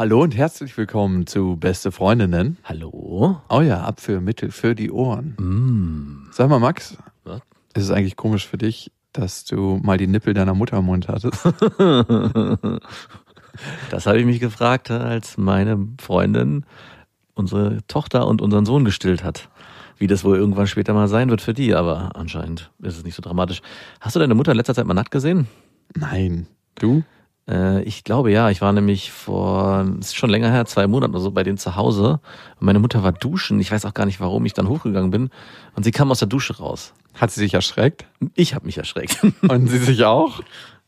Hallo und herzlich willkommen zu Beste Freundinnen. Hallo? Oh ja, Abführmittel für die Ohren. Sag mal, Max, Was? ist es eigentlich komisch für dich, dass du mal die Nippel deiner Mutter im Mund hattest? Das habe ich mich gefragt, als meine Freundin unsere Tochter und unseren Sohn gestillt hat. Wie das wohl irgendwann später mal sein wird für die, aber anscheinend ist es nicht so dramatisch. Hast du deine Mutter in letzter Zeit mal nackt gesehen? Nein. Du? Äh, ich glaube ja. Ich war nämlich vor, es ist schon länger her, zwei Monaten oder so bei denen zu Hause. Und meine Mutter war duschen. Ich weiß auch gar nicht, warum ich dann hochgegangen bin. Und sie kam aus der Dusche raus. Hat sie sich erschreckt? Ich habe mich erschreckt. Und sie sich auch?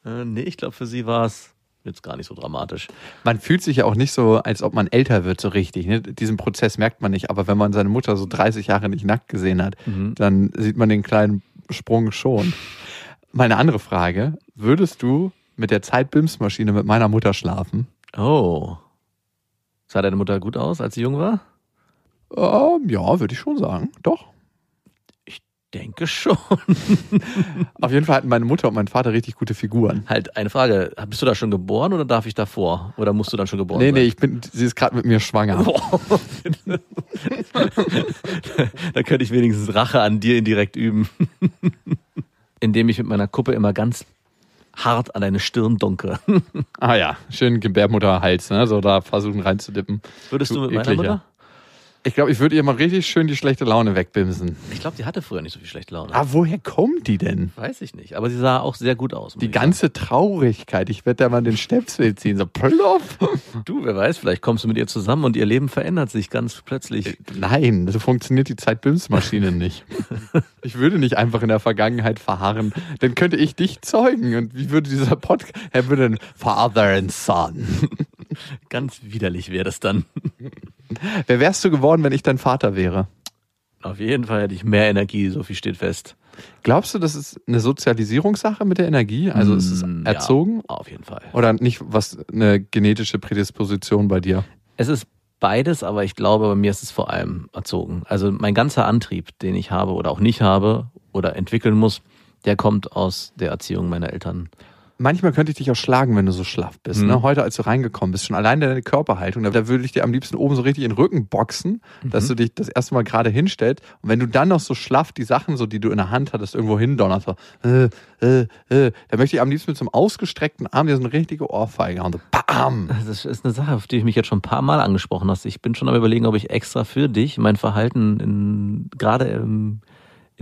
äh, nee, ich glaube, für sie war es jetzt gar nicht so dramatisch. Man fühlt sich ja auch nicht so, als ob man älter wird, so richtig. Ne? Diesen Prozess merkt man nicht. Aber wenn man seine Mutter so 30 Jahre nicht nackt gesehen hat, dann sieht man den kleinen Sprung schon. Meine andere Frage: Würdest du mit der Zeitbimsmaschine mit meiner Mutter schlafen? Oh. Sah deine Mutter gut aus, als sie jung war? Ähm, ja, würde ich schon sagen. Doch. Denke schon. Auf jeden Fall hatten meine Mutter und mein Vater richtig gute Figuren. Halt eine Frage, bist du da schon geboren oder darf ich davor? Oder musst du dann schon geboren Nee, sein? nee, ich bin, sie ist gerade mit mir schwanger. da könnte ich wenigstens Rache an dir indirekt üben. Indem ich mit meiner Kuppe immer ganz hart an deine Stirn dunke. Ah ja, schön Gebärmutterhals, ne? So da versuchen reinzudippen. Würdest du, mit meiner. Mutter? Ich glaube, ich würde ihr mal richtig schön die schlechte Laune wegbimsen. Ich glaube, die hatte früher nicht so viel schlechte Laune. Ah, woher kommt die denn? Weiß ich nicht. Aber sie sah auch sehr gut aus. Die ganze Traurigkeit. Ich werde da mal den Stöpsel ziehen. So plopp. sagen. Du, wer weiß, vielleicht kommst du mit ihr zusammen und ihr Leben verändert sich ganz plötzlich. Nein, so funktioniert die Zeitbimsmaschine nicht. Ich würde nicht einfach in der Vergangenheit verharren. Dann könnte ich dich zeugen. Und wie würde dieser Podcast, er würde ein Father and Son. Ganz widerlich wäre das dann. Wer wärst du geworden, wenn ich dein Vater wäre? Auf jeden Fall hätte ich mehr Energie, so viel steht fest. Glaubst du, das ist eine Sozialisierungssache mit der Energie? Also ist es Mm, erzogen? Ja, auf jeden Fall. Oder nicht was eine genetische Prädisposition bei dir? Es ist beides, aber ich glaube, bei mir ist es vor allem erzogen. Also mein ganzer Antrieb, den ich habe oder auch nicht habe oder entwickeln muss, der kommt aus der Erziehung meiner Eltern. Manchmal könnte ich dich auch schlagen, wenn du so schlaff bist. Mhm. Ne? Heute, als du reingekommen bist, schon allein deine Körperhaltung, da, da würde ich dir am liebsten oben so richtig in den Rücken boxen, dass du dich das erste Mal gerade hinstellst. Und wenn du dann noch so schlaff die Sachen, so die du in der Hand hattest, irgendwo hindonnerst, so, äh, äh, äh, da möchte ich am liebsten mit so einem ausgestreckten Arm dir so eine richtige Ohrfeige hauen. So, bam! Das ist eine Sache, auf die ich mich jetzt schon ein paar Mal angesprochen hast. Ich bin schon am überlegen, ob ich extra für dich mein Verhalten in, gerade im,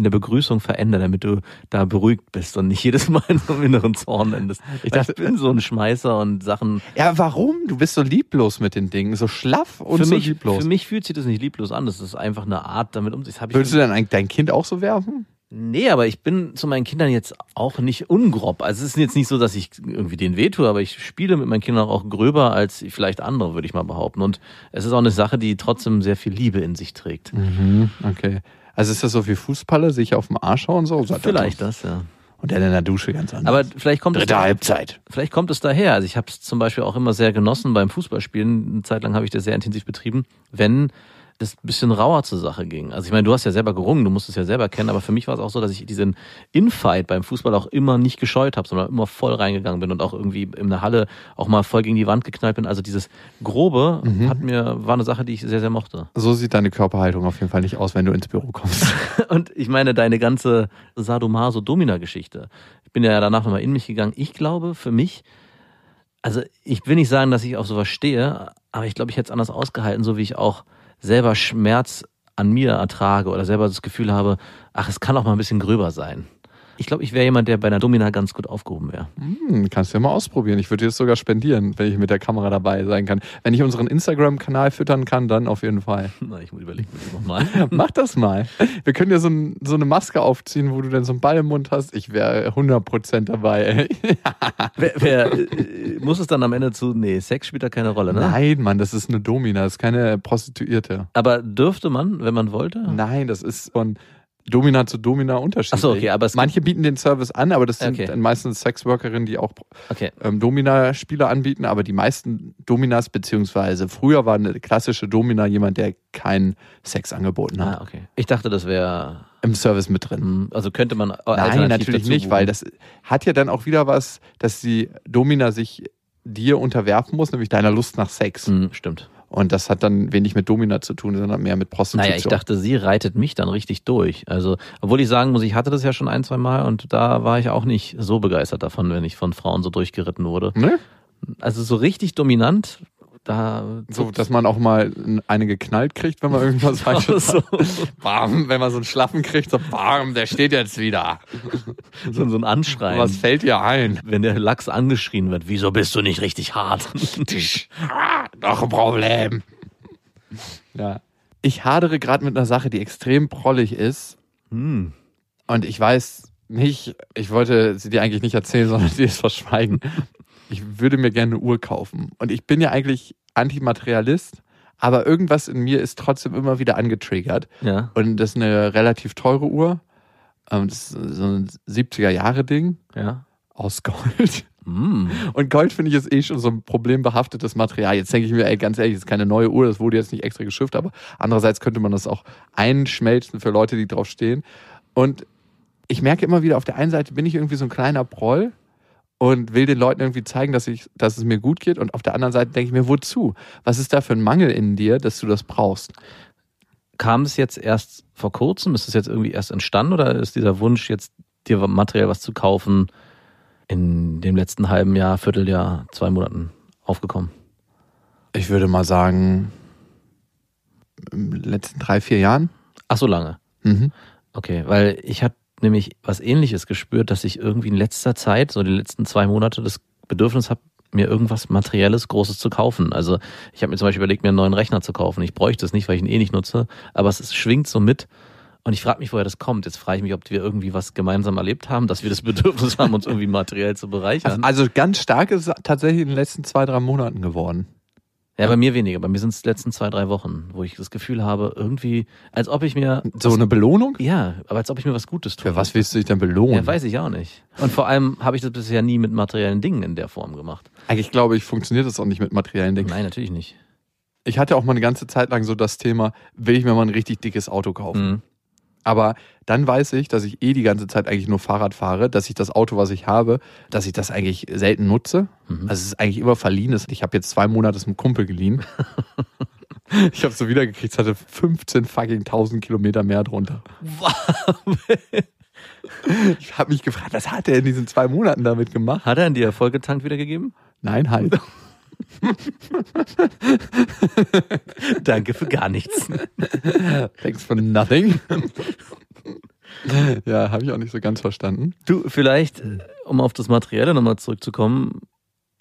in der Begrüßung verändere, damit du da beruhigt bist und nicht jedes Mal in so einem inneren Zorn endest. Ich Weil Ich, dachte- bin so ein Schmeißer und Sachen. Ja, warum? Du bist so lieblos mit den Dingen, so schlaff und für, so mich, lieblos. für mich fühlt sich das nicht lieblos an. Das ist einfach eine Art, damit umzugehen. Würdest du dann eigentlich dein Kind auch so werfen? Nee, aber ich bin zu meinen Kindern jetzt auch nicht ungrob. Also es ist jetzt nicht so, dass ich irgendwie denen wehtue, aber ich spiele mit meinen Kindern auch gröber als vielleicht andere, würde ich mal behaupten. Und es ist auch eine Sache, die trotzdem sehr viel Liebe in sich trägt. Mhm, okay. Also ist das so wie Fußballer, sich auf den Arsch hauen so? Vielleicht das, ja. Und dann in der Dusche ganz anders. Aber vielleicht kommt es Dritte Halbzeit. Vielleicht kommt es daher. Also ich habe es zum Beispiel auch immer sehr genossen beim Fußballspielen. Eine Zeit lang habe ich das sehr intensiv betrieben, wenn das ein bisschen rauer zur Sache ging. Also ich meine, du hast ja selber gerungen, du musst es ja selber kennen, aber für mich war es auch so, dass ich diesen Infight beim Fußball auch immer nicht gescheut habe, sondern immer voll reingegangen bin und auch irgendwie in der Halle auch mal voll gegen die Wand geknallt bin. Also dieses Grobe hat mir, war eine Sache, die ich sehr, sehr mochte. So sieht deine Körperhaltung auf jeden Fall nicht aus, wenn du ins Büro kommst. Und ich meine, deine ganze Sadomaso-Domina-Geschichte. Ich bin ja danach nochmal in mich gegangen. Ich glaube, für mich, also ich will nicht sagen, dass ich auf sowas stehe, aber ich glaube, ich hätte es anders ausgehalten, so wie ich auch selber Schmerz an mir ertrage oder selber das Gefühl habe, ach, es kann auch mal ein bisschen gröber sein. Ich glaube, ich wäre jemand, der bei einer Domina ganz gut aufgehoben wäre. Hm, kannst du ja mal ausprobieren. Ich würde dir das sogar spendieren, wenn ich mit der Kamera dabei sein kann. Wenn ich unseren Instagram-Kanal füttern kann, dann auf jeden Fall. Na, ich überlege mir das nochmal. Mach das mal. Wir können dir so, ein, so eine Maske aufziehen, wo du dann so einen Ball im Mund hast. Ich wäre 100% dabei. ey. wer, wer, äh, muss es dann am Ende zu, nee, Sex spielt da keine Rolle, ne? Nein, Mann, das ist eine Domina, das ist keine Prostituierte. Aber dürfte man, wenn man wollte? Nein, das ist von Domina zu Domina unterschiedlich. Ach so, okay, aber es Manche bieten den Service an, aber das sind Okay. meistens Sexworkerinnen, die auch Okay. ähm, Domina-Spiele anbieten, aber die meisten Dominas, beziehungsweise früher war eine klassische Domina jemand, der keinen Sex angeboten hat. Ah, okay. Ich dachte, das wäre, Im Service mit drin. also könnte man Nein, natürlich nicht, buchen. weil das hat ja dann auch wieder was, dass die Domina sich dir unterwerfen muss, nämlich deiner Lust nach Sex. Hm, stimmt. Und das hat dann wenig mit Domina zu tun, sondern mehr mit Prostitution. Naja, ich dachte, sie reitet mich dann richtig durch. Also, obwohl ich sagen muss, ich hatte das ja schon ein, zwei Mal und da war ich auch nicht so begeistert davon, wenn ich von Frauen so durchgeritten wurde. Ne? Also so richtig dominant, da So, dass man auch mal eine geknallt kriegt, wenn man irgendwas falsches so, Bam, wenn man so einen Schlaffen kriegt, so bam, der steht jetzt wieder. so, so ein Anschreien. Was fällt dir ein? wenn der Lachs angeschrien wird, wieso bist du nicht richtig hart? Noch ein Problem. Ja. Ich hadere gerade mit einer Sache, die extrem prollig ist. hm. Und ich weiß nicht, ich wollte sie dir eigentlich nicht erzählen, sondern sie es verschweigen. Ich würde mir gerne eine Uhr kaufen. Und ich bin ja eigentlich Antimaterialist, aber irgendwas in mir ist trotzdem immer wieder angetriggert. Ja, Und das ist eine relativ teure Uhr. Ähm, Das ist so ein 70er-Jahre-Ding ja. aus Gold. Hm. Und Gold finde ich ist eh schon so ein problembehaftetes Material. Jetzt denke ich mir, ey, ganz ehrlich, das ist keine neue Uhr, das wurde jetzt nicht extra geschifft, aber andererseits könnte man das auch einschmelzen für Leute, die drauf stehen. Und ich merke immer wieder, auf der einen Seite bin ich irgendwie so ein kleiner Proll und will den Leuten irgendwie zeigen, dass, ich, dass es mir gut geht. Und auf der anderen Seite denke ich mir, wozu? Was ist da für ein Mangel in dir, dass du das brauchst? Kam es jetzt erst vor kurzem? Ist es jetzt irgendwie erst entstanden oder ist dieser Wunsch, jetzt dir materiell was zu kaufen, in dem letzten halben Jahr, Vierteljahr, zwei Monaten aufgekommen? Ich würde mal sagen, in den letzten drei, vier Jahren. Ach, so lange. Mhm. Okay, weil ich habe nämlich was ähnliches gespürt, dass ich irgendwie in letzter Zeit, so die letzten zwei Monate, das Bedürfnis habe, mir irgendwas Materielles, Großes zu kaufen. Also ich habe mir zum Beispiel überlegt, mir einen neuen Rechner zu kaufen. Ich bräuchte es nicht, weil ich ihn eh nicht nutze, aber es, es schwingt so mit. Und ich frage mich, woher das kommt. Jetzt frage ich mich, ob wir irgendwie was gemeinsam erlebt haben, dass wir das Bedürfnis haben, uns irgendwie materiell zu bereichern. Also ganz stark ist es tatsächlich in den letzten zwei, drei Monaten geworden. Ja, bei mir weniger. Bei mir sind es die letzten zwei, drei Wochen, wo ich das Gefühl habe, irgendwie, als ob ich mir. So eine Belohnung? Ja, aber als ob ich mir was Gutes tue. Für was willst du dich denn belohnen? Ja, weiß ich auch nicht. Und vor allem habe ich das bisher nie mit materiellen Dingen in der Form gemacht. Eigentlich glaube ich, funktioniert das auch nicht mit materiellen Dingen. Nein, natürlich nicht. Ich hatte auch mal eine ganze Zeit lang so das Thema, will ich mir mal ein richtig dickes Auto kaufen. Mhm. Aber dann weiß ich, dass ich eh die ganze Zeit eigentlich nur Fahrrad fahre, dass ich das Auto, was ich habe, dass ich das eigentlich selten nutze. Mhm. Also es ist eigentlich immer verliehen. Ich habe jetzt zwei Monate es einem Kumpel geliehen. ich habe es so wiedergekriegt, es hatte 15 fucking 1000 Kilometer mehr drunter. Ich habe mich gefragt, was hat er in diesen zwei Monaten damit gemacht? Hat er in die Erfolgetank wiedergegeben? Nein, halt. Danke für gar nichts. Thanks for nothing. ja, habe ich auch nicht so ganz verstanden. Du, vielleicht, äh, um auf das Materielle nochmal zurückzukommen,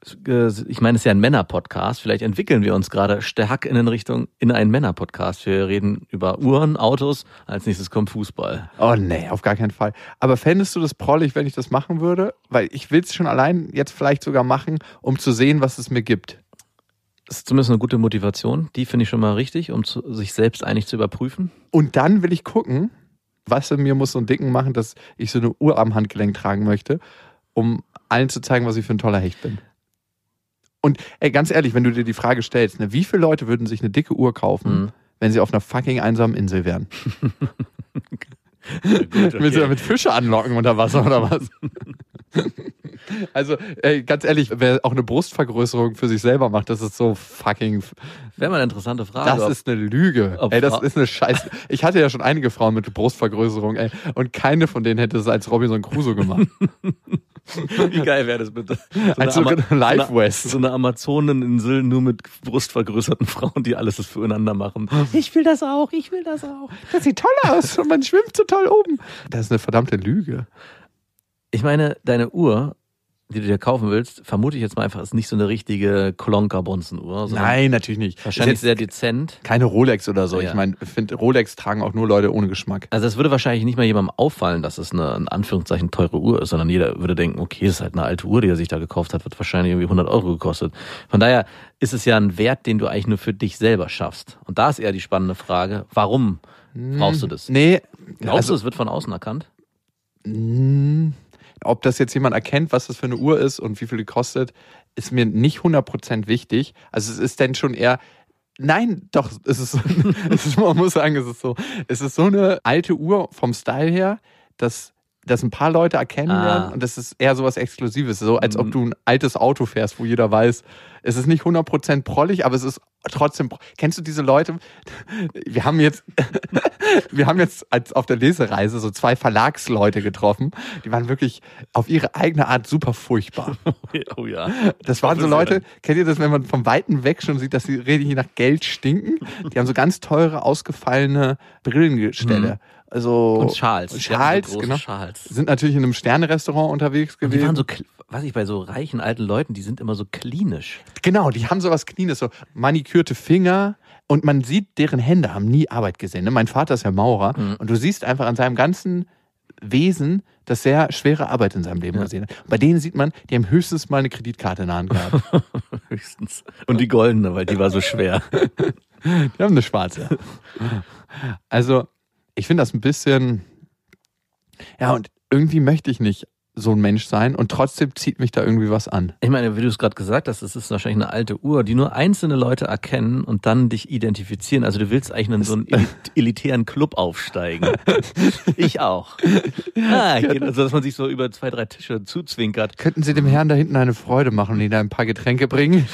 ich meine, es ist ja ein Männer-Podcast. Vielleicht entwickeln wir uns gerade stark in den Richtung in einen Männer-Podcast. Wir reden über Uhren, Autos. Als nächstes kommt Fußball. Oh nee, auf gar keinen Fall. Aber fändest du das prollig, wenn ich das machen würde? Weil ich will es schon allein jetzt vielleicht sogar machen, um zu sehen, was es mir gibt. Das ist zumindest eine gute Motivation. Die finde ich schon mal richtig, um zu, sich selbst eigentlich zu überprüfen. Und dann will ich gucken, was in mir muss so einen Dicken machen, dass ich so eine Uhr am Handgelenk tragen möchte, um allen zu zeigen, was ich für ein toller Hecht bin. Und ey, ganz ehrlich, wenn du dir die Frage stellst, ne, wie viele Leute würden sich eine dicke Uhr kaufen, Mhm. wenn sie auf einer fucking einsamen Insel wären? Gut, Willst du damit Fische anlocken unter Wasser oder was? also, ey, ganz ehrlich, wer auch eine Brustvergrößerung für sich selber macht, das ist so fucking. Wäre mal eine interessante Frage. Das ob- ist eine Lüge. Ey, das Fra- ist eine Scheiße. Ich hatte ja schon einige Frauen mit Brustvergrößerung, ey, und keine von denen hätte es als Robinson Crusoe gemacht. Wie geil wäre das bitte? So Als eine so Ama- Live so West. So eine Amazoneninsel nur mit brustvergrößerten Frauen, die alles das füreinander machen. Ich will das auch, ich will das auch. Das sieht toll aus und man schwimmt so toll oben. Das ist eine verdammte Lüge. Ich meine, deine Uhr, die du dir kaufen willst, vermute ich jetzt mal einfach, ist nicht so eine richtige Klonker-Bonzen-Uhr. Nein, natürlich nicht. Wahrscheinlich Ist sehr dezent. keine Rolex oder so. Ja. Ich meine, ich finde, Rolex tragen auch nur Leute ohne Geschmack. Also es würde wahrscheinlich nicht mal jemandem auffallen, dass es eine in Anführungszeichen teure Uhr ist, sondern jeder würde denken, okay, das ist halt eine alte Uhr, die er sich da gekauft hat, wird wahrscheinlich irgendwie 100 Euro gekostet. Von daher ist es ja ein Wert, den du eigentlich nur für dich selber schaffst. Und da ist eher die spannende Frage, warum brauchst du das? Nee, Glaubst Also- du, es wird von außen erkannt? Mm, Ob das jetzt jemand erkennt, was das für eine Uhr ist und wie viel die kostet, ist mir nicht 100% wichtig. Also es ist denn schon eher, nein, doch, es ist, es ist, man muss sagen, es ist so, es ist so eine alte Uhr vom Style her, dass das ein paar Leute erkennen Ah. werden und das ist eher so was Exklusives, so als ob Mhm. du ein altes Auto fährst, wo jeder weiß, es ist nicht 100% prollig, aber es ist trotzdem, kennst du diese Leute? Wir haben jetzt, wir haben jetzt als auf der Lesereise so zwei Verlagsleute getroffen, die waren wirklich auf ihre eigene Art super furchtbar. Oh ja. Das waren so. Leute, kennt ihr das, wenn man vom Weiten weg schon sieht, dass sie richtig nach Geld stinken? Die haben so ganz teure, ausgefallene Brillengestelle. Also Und Schals. Hatten Schals, so genau. Schals. Sind natürlich in einem Sterne-Restaurant unterwegs Und die gewesen. waren so, was ich bei so reichen alten Leuten, die sind immer so klinisch. Genau, die haben sowas Cleanes, so manikürte Finger und man sieht, deren Hände haben nie Arbeit gesehen. Ne? Mein Vater ist ja Maurer Mhm. und du siehst einfach an seinem ganzen Wesen, dass er schwere Arbeit in seinem Leben Ja. gesehen hat. Bei denen sieht man, die haben höchstens mal eine Kreditkarte in der Hand gehabt. Höchstens. Und die goldene, weil die war so schwer. Die haben eine schwarze. Also, ich finde das ein bisschen. Ja, und irgendwie möchte ich nicht so ein Mensch sein und trotzdem zieht mich da irgendwie was an. Ich meine, wie du es gerade gesagt hast, es ist wahrscheinlich eine alte Uhr, die nur einzelne Leute erkennen und dann dich identifizieren. Also du willst eigentlich in so einen elit- elitären Club aufsteigen. Ich auch. Ah, also dass man sich so über zwei, drei Tische zuzwinkert Könnten Sie dem Herrn da hinten eine Freude machen und Ihnen ein paar Getränke bringen?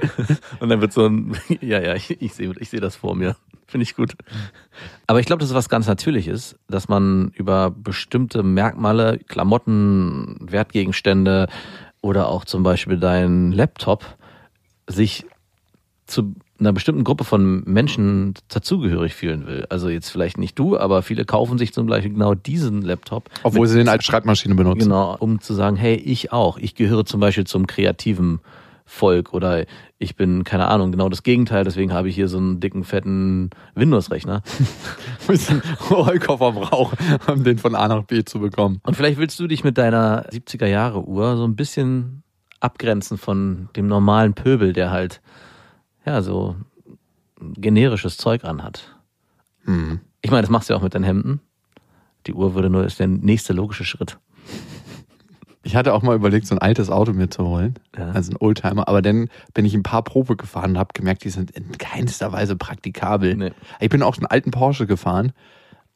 und dann wird so ein, ja, ja, ich, ich sehe ich sehe das vor mir. Finde ich gut. Aber ich glaube, das ist was ganz Natürliches, dass man über bestimmte Merkmale, Klamotten, Wertgegenstände oder auch zum Beispiel dein Laptop sich zu einer bestimmten Gruppe von Menschen dazugehörig fühlen will. Also jetzt vielleicht nicht du, aber viele kaufen sich zum Beispiel genau diesen Laptop. Obwohl Sie den als Schreibmaschine benutzen. Genau, um zu sagen, hey, ich auch. Ich gehöre zum Beispiel zum kreativen Volk oder ich bin, keine Ahnung, genau das Gegenteil, deswegen habe ich hier so einen dicken, fetten Windows-Rechner. Müssen Rollkoffer brauchen, um den von A nach B zu bekommen. Und vielleicht willst du dich mit deiner 70er Jahre Uhr so ein bisschen abgrenzen von dem normalen Pöbel, der halt, ja, so generisches Zeug anhat. Hm. Ich meine, das machst du ja auch mit deinen Hemden. Die Uhr würde nur, ist der nächste logische Schritt. Ich hatte auch mal überlegt, so ein altes Auto mir zu holen. Ja. Also ein Oldtimer. Aber dann bin ich ein paar Probe gefahren und habe gemerkt, die sind in keinster Weise praktikabel. Nee. Ich bin auch einen alten Porsche gefahren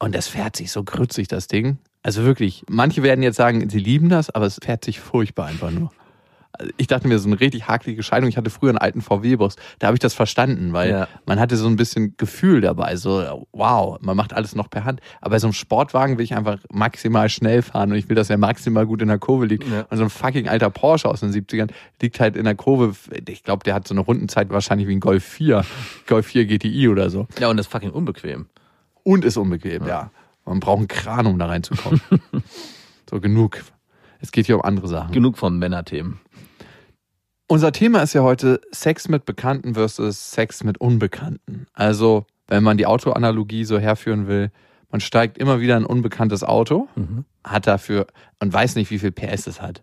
und das fährt sich so grützig, das Ding. Also wirklich, manche werden jetzt sagen, sie lieben das, aber es fährt sich furchtbar einfach nur. Ich dachte mir, so eine richtig hakelige Scheidung. Ich hatte früher einen alten VW-Bus. Da habe ich das verstanden, weil Ja. man hatte so ein bisschen Gefühl dabei. So, wow, man macht alles noch per Hand. Aber bei so einem Sportwagen will ich einfach maximal schnell fahren und ich will, dass er maximal gut in der Kurve liegt. Ja. Und so ein fucking alter Porsche aus den 70ern liegt halt in der Kurve. Ich glaube, der hat so eine Rundenzeit wahrscheinlich wie ein Golf 4, Golf 4 GTI oder so. Ja, und das ist fucking unbequem. Und ist unbequem, ja. Man braucht einen Kran, um da reinzukommen. so, genug. Es geht hier um andere Sachen. Genug von Männerthemen. Unser Thema ist ja heute Sex mit Bekannten versus Sex mit Unbekannten. Also, wenn man die Autoanalogie so herführen will, man steigt immer wieder in ein unbekanntes Auto, Mhm. hat dafür und weiß nicht, wie viel PS es hat.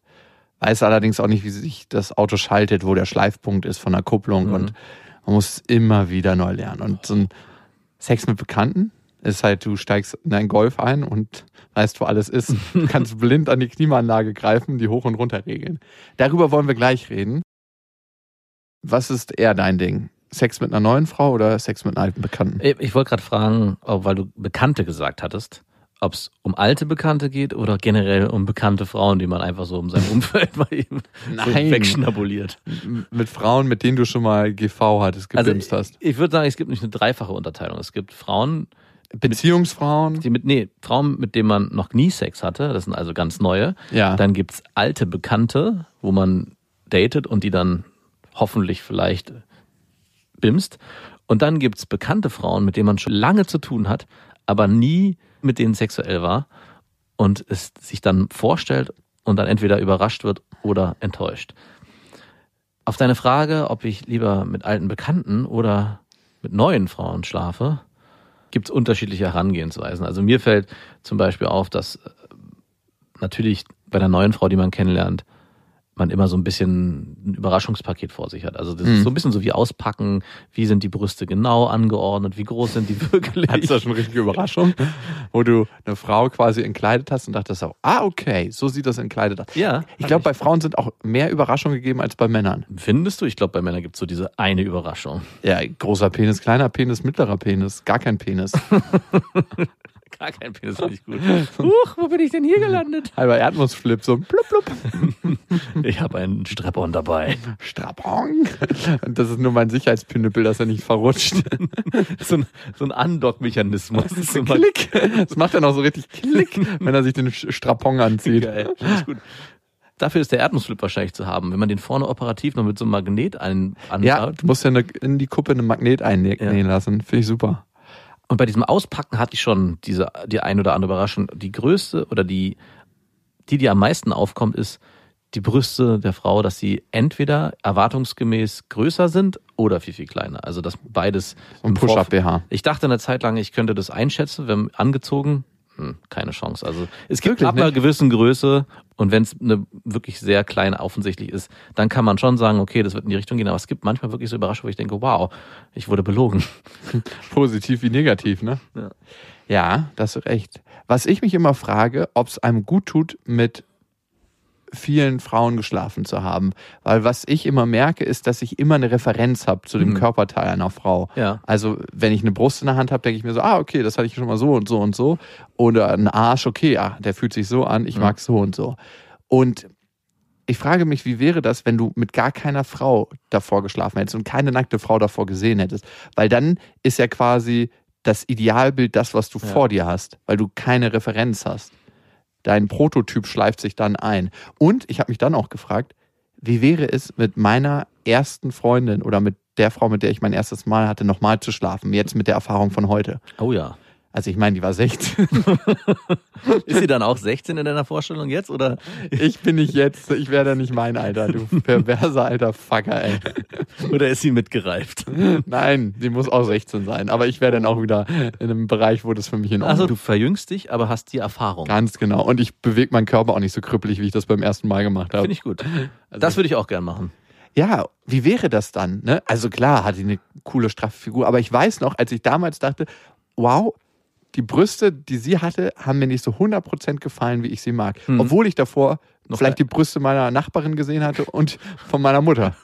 Weiß allerdings auch nicht, wie sich das Auto schaltet, wo der Schleifpunkt ist von der Kupplung Mhm. und man muss immer wieder neu lernen. Und so ein Sex mit Bekannten ist halt, du steigst in einen Golf ein und weißt, wo alles ist. Du kannst blind an die Klimaanlage greifen, die hoch und runter regeln. Darüber wollen wir gleich reden. Was ist eher dein Ding? Sex mit einer neuen Frau oder Sex mit einem alten Bekannten? Ich wollte gerade fragen, weil du Bekannte gesagt hattest, ob es um alte Bekannte geht oder generell um bekannte Frauen, die man einfach so um sein Umfeld mal eben so wegschnabuliert. Mit Frauen, mit denen du schon mal GV hattest, Also gebimst hast. ich würde sagen, es gibt nicht eine dreifache Unterteilung. Es gibt Frauen, Beziehungsfrauen? die mit, nee, Frauen, mit denen man noch nie Sex hatte, das sind also ganz neue. Ja. Dann gibt's alte Bekannte, wo man datet und die dann hoffentlich vielleicht bimst. Und dann gibt's bekannte Frauen, mit denen man schon lange zu tun hat, aber nie mit denen sexuell war und es sich dann vorstellt und dann entweder überrascht wird oder enttäuscht. Auf deine Frage, ob ich lieber mit alten Bekannten oder mit neuen Frauen schlafe, gibt's unterschiedliche Herangehensweisen. Also mir fällt zum Beispiel auf, dass äh, natürlich bei der neuen Frau, die man kennenlernt, man immer so ein bisschen ein Überraschungspaket vor sich hat. Also das Mhm. ist so ein bisschen so wie auspacken, wie sind die Brüste genau angeordnet, wie groß sind die wirklich. Hattest du schon eine richtige Überraschung, wo du eine Frau quasi entkleidet hast und dachtest auch, ah, okay, so sieht das entkleidet aus. Ja, Ich glaube, bei Frauen sind auch mehr Überraschungen gegeben als bei Männern. Findest du? Ich glaube, bei Männern gibt es so diese eine Überraschung. Ja, großer Penis, kleiner Penis, mittlerer Penis, gar kein Penis. Gar kein Penis finde ich gut. Huch, wo bin ich denn hier gelandet? Halber Erdnussflip, so blub blub, Ich habe einen Strap-on dabei. Strapong. Und das ist nur mein Sicherheitspinüppel, dass er nicht verrutscht. So ein, so ein Andock-Mechanismus. Das ist immer Klick. Das macht dann auch so richtig Klick, wenn er sich den Strapong anzieht. geil. Finde ich gut. Dafür ist der Erdnussflip wahrscheinlich zu haben. Wenn man den vorne operativ noch mit so einem Magnet ein, Ja, anbaut. du musst ja eine, in die Kuppe einen Magnet einnähen lassen. Finde ich super. Und bei diesem Auspacken hatte ich schon diese, die ein oder andere Überraschung. Die größte oder die, die, die am meisten aufkommt, ist die Brüste der Frau, dass sie entweder erwartungsgemäß größer sind oder viel, viel kleiner. Also, dass beides. Vorf- Push-Up-BH. Ich dachte eine Zeit lang, ich könnte das einschätzen, wenn angezogen. Hm, keine Chance. Also es gibt Wirklich ab einer nicht? gewissen Größe und wenn es eine wirklich sehr kleine offensichtlich ist, dann kann man schon sagen, okay, das wird in die Richtung gehen. Aber es gibt manchmal wirklich so Überraschungen, wo ich denke, wow, ich wurde belogen. Positiv wie negativ, ne? Ja. Ja, da hast du recht. Was ich mich immer frage, ob es einem gut tut, mit vielen Frauen geschlafen zu haben. Weil was ich immer merke, ist, dass ich immer eine Referenz habe zu dem Mhm. Körperteil einer Frau. Ja. Also wenn ich eine Brust in der Hand habe, denke ich mir so, ah, okay, das hatte ich schon mal so und so und so. Oder ein Arsch, okay, ah, der fühlt sich so an, ich Mhm. mag so und so. Und ich frage mich, wie wäre das, wenn du mit gar keiner Frau davor geschlafen hättest und keine nackte Frau davor gesehen hättest? Weil dann ist ja quasi das Idealbild das, was du Ja. vor dir hast, weil du keine Referenz hast. Dein Prototyp schleift sich dann ein. Und ich habe mich dann auch gefragt, wie wäre es mit meiner ersten Freundin oder mit der Frau, mit der ich mein erstes Mal hatte, nochmal zu schlafen, jetzt mit der Erfahrung von heute. Oh ja. Also ich meine, die war 16. Ist sie dann auch 16 in deiner Vorstellung jetzt? Oder Ich bin nicht jetzt, ich wäre nicht mein Alter, du perverser alter Fucker, ey. Oder ist sie mitgereift? Nein, sie muss auch 16 sein. Aber ich wäre dann auch wieder in einem Bereich, wo das für mich in Ordnung Also du verjüngst dich, aber hast die Erfahrung. Ganz genau. Und ich bewege meinen Körper auch nicht so krüppelig, wie ich das beim ersten Mal gemacht habe. Finde ich gut. Das würde ich auch gern machen. Ja, wie wäre das dann? Ne? Also klar, hat die eine coole, straffe Figur. Aber ich weiß noch, als ich damals dachte, wow, die Brüste, die sie hatte, haben mir nicht so 100% gefallen, wie ich sie mag. Mhm. Obwohl ich davor Noch vielleicht die Brüste meiner Nachbarin gesehen hatte und von meiner Mutter.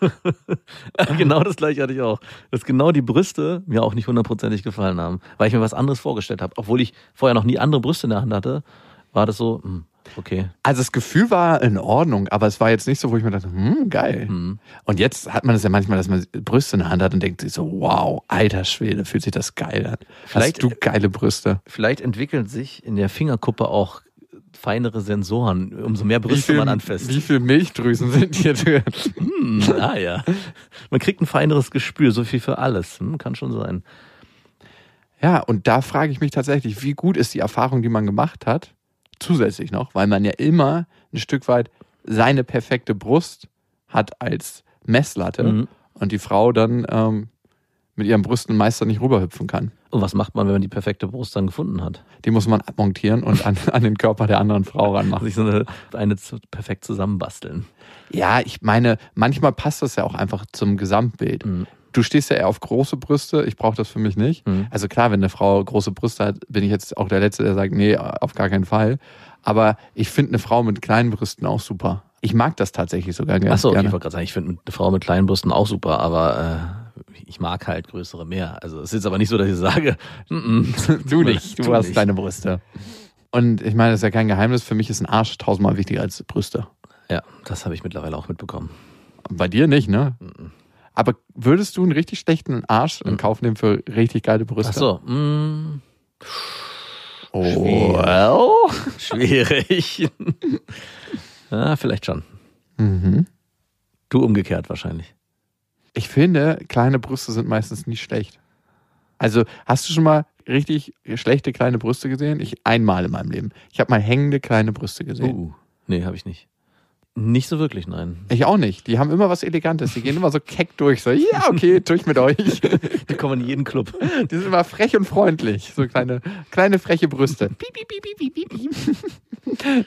genau das gleiche hatte ich auch. Dass genau die Brüste mir auch nicht hundertprozentig gefallen haben, weil ich mir was anderes vorgestellt habe. Obwohl ich vorher noch nie andere Brüste in der Hand hatte, war das so, hm, okay. Also das Gefühl war in Ordnung, aber es war jetzt nicht so, wo ich mir dachte, hm, geil. Hm. Und jetzt hat man es ja manchmal, dass man Brüste in der Hand hat und denkt sich so, wow, alter Schwede, fühlt sich das geil an. Vielleicht- Hast du geile Brüste. Vielleicht entwickeln sich in der Fingerkuppe auch feinere Sensoren, umso mehr Brüste viel, man anfasst. wie viel Milchdrüsen sind hier drin? Hm, ah ja. Man kriegt ein feineres Gespür, so viel für alles. Hm, kann schon sein. Ja, und da frage ich mich tatsächlich, wie gut ist die Erfahrung, die man gemacht hat, zusätzlich noch, weil man ja immer ein Stück weit seine perfekte Brust hat als Messlatte Mhm. und die Frau dann ähm, mit ihren Brüsten meist dann nicht rüberhüpfen kann. Und was macht man, wenn man die perfekte Brust dann gefunden hat? Die muss man abmontieren und an, an den Körper der anderen Frau ranmachen. Sich so eine, eine zu, perfekt zusammenbasteln. Ja, ich meine, manchmal passt das ja auch einfach zum Gesamtbild. Mhm. Du stehst ja eher auf große Brüste, ich brauche das für mich nicht. Mhm. Also klar, wenn eine Frau große Brüste hat, bin ich jetzt auch der Letzte, der sagt, nee, auf gar keinen Fall. Aber ich finde eine Frau mit kleinen Brüsten auch super. Ich mag das tatsächlich sogar ganz Achso, okay, ich gerne. wollte gerade sagen, ich finde eine Frau mit kleinen Brüsten auch super, aber äh, ich mag halt größere mehr. Also es ist jetzt aber nicht so, dass ich sage, mm -mm, Du nicht, du, hast nicht. deine Brüste. Und ich meine, das ist ja kein Geheimnis, für mich ist ein Arsch tausendmal wichtiger als Brüste. Ja, das habe ich mittlerweile auch mitbekommen. Bei dir nicht, ne? Mhm. Aber würdest du einen richtig schlechten Arsch in Kauf nehmen für richtig geile Brüste? Achso, mm, Oh, Schwierig. schwierig. ja, vielleicht schon. Mhm. Du umgekehrt wahrscheinlich. Ich finde, kleine Brüste sind meistens nie schlecht. Also, hast du schon mal richtig schlechte kleine Brüste gesehen? Ich einmal in meinem Leben. Ich habe mal hängende kleine Brüste gesehen. Uh, nee, habe ich nicht. Nicht so wirklich, nein. Ich auch nicht. Die haben immer was Elegantes. Die gehen immer so keck durch. So, ja, okay, durch mit euch. Die kommen in jeden Club. Die sind immer frech und freundlich. So kleine, kleine freche Brüste. Piep, piep, piep, piep, piep, piep.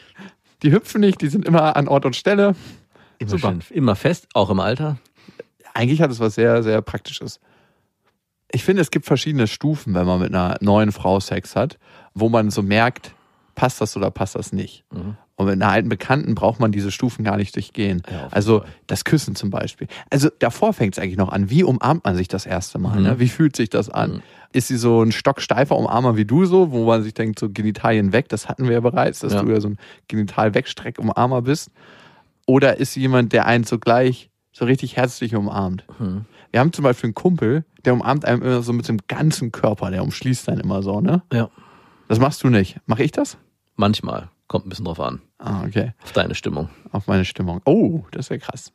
Die hüpfen nicht, die sind immer an Ort und Stelle. Immer, Super. schön, immer fest, auch im Alter. Eigentlich hat es was sehr, sehr Praktisches. Ich finde, es gibt verschiedene Stufen, wenn man mit einer neuen Frau Sex hat, wo man so merkt, passt das oder passt das nicht. Mhm. Und mit einer alten Bekannten braucht man diese Stufen gar nicht durchgehen. Ja, also Fall. das Küssen zum Beispiel. Also davor fängt es eigentlich noch an. Wie umarmt man sich das erste Mal? Mhm. Ne? Wie fühlt sich das an? Mhm. Ist sie so ein stocksteifer Umarmer wie du so, wo man sich denkt, so Genitalien weg, das hatten wir ja bereits, dass Ja. du ja so ein Genital-Wegstreck-Umarmer bist. Oder ist sie jemand, der einen so gleich so richtig herzlich umarmt? Mhm. Wir haben zum Beispiel einen Kumpel, der umarmt einem immer so mit dem ganzen Körper, der umschließt einen immer so, ne? Ja. Das machst du nicht. Mach ich das? Manchmal. Kommt ein bisschen drauf an. Ah, okay. Auf deine Stimmung. Auf meine Stimmung. Oh, das wäre krass.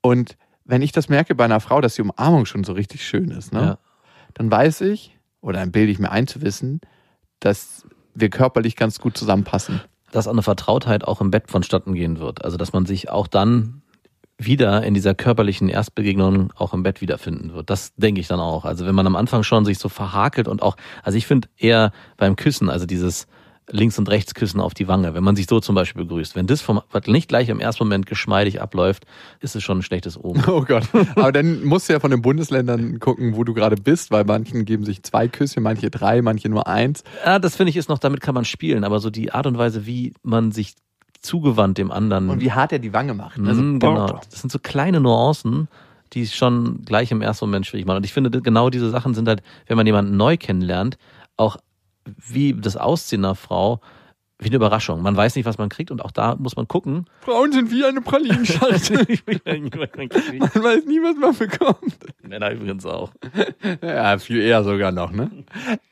Und wenn ich das merke bei einer Frau, dass die Umarmung schon so richtig schön ist, ne? Ja. Dann weiß ich, oder dann bilde ich mir ein zu wissen, dass wir körperlich ganz gut zusammenpassen. Dass eine Vertrautheit auch im Bett vonstatten gehen wird. Also, dass man sich auch dann wieder in dieser körperlichen Erstbegegnung auch im Bett wiederfinden wird. Das denke ich dann auch. Also, wenn man am Anfang schon sich so verhakelt und auch, also ich finde eher beim Küssen, also dieses links und rechts küssen auf die Wange, wenn man sich so zum Beispiel begrüßt, wenn das vom, nicht gleich im ersten Moment geschmeidig abläuft, ist es schon ein schlechtes Omen. Oh Gott. Aber dann musst du ja von den Bundesländern gucken, wo du gerade bist, weil manchen geben sich zwei Küsschen, manche drei, manche nur eins. Ja, das finde ich ist noch, damit kann man spielen, aber so die Art und Weise, wie man sich zugewandt dem anderen. Und wie hart er die Wange macht. ne? Mhm, genau. Das sind so kleine Nuancen, die es schon gleich im ersten Moment schwierig machen. Und ich finde, genau diese Sachen sind halt, wenn man jemanden neu kennenlernt, auch wie das Aussehen einer Frau, wie eine Überraschung. Man weiß nicht, was man kriegt und auch da muss man gucken. Frauen sind wie eine Pralinenschale. man weiß nie, was man bekommt. Männer übrigens auch. Ja, viel eher sogar noch, ne?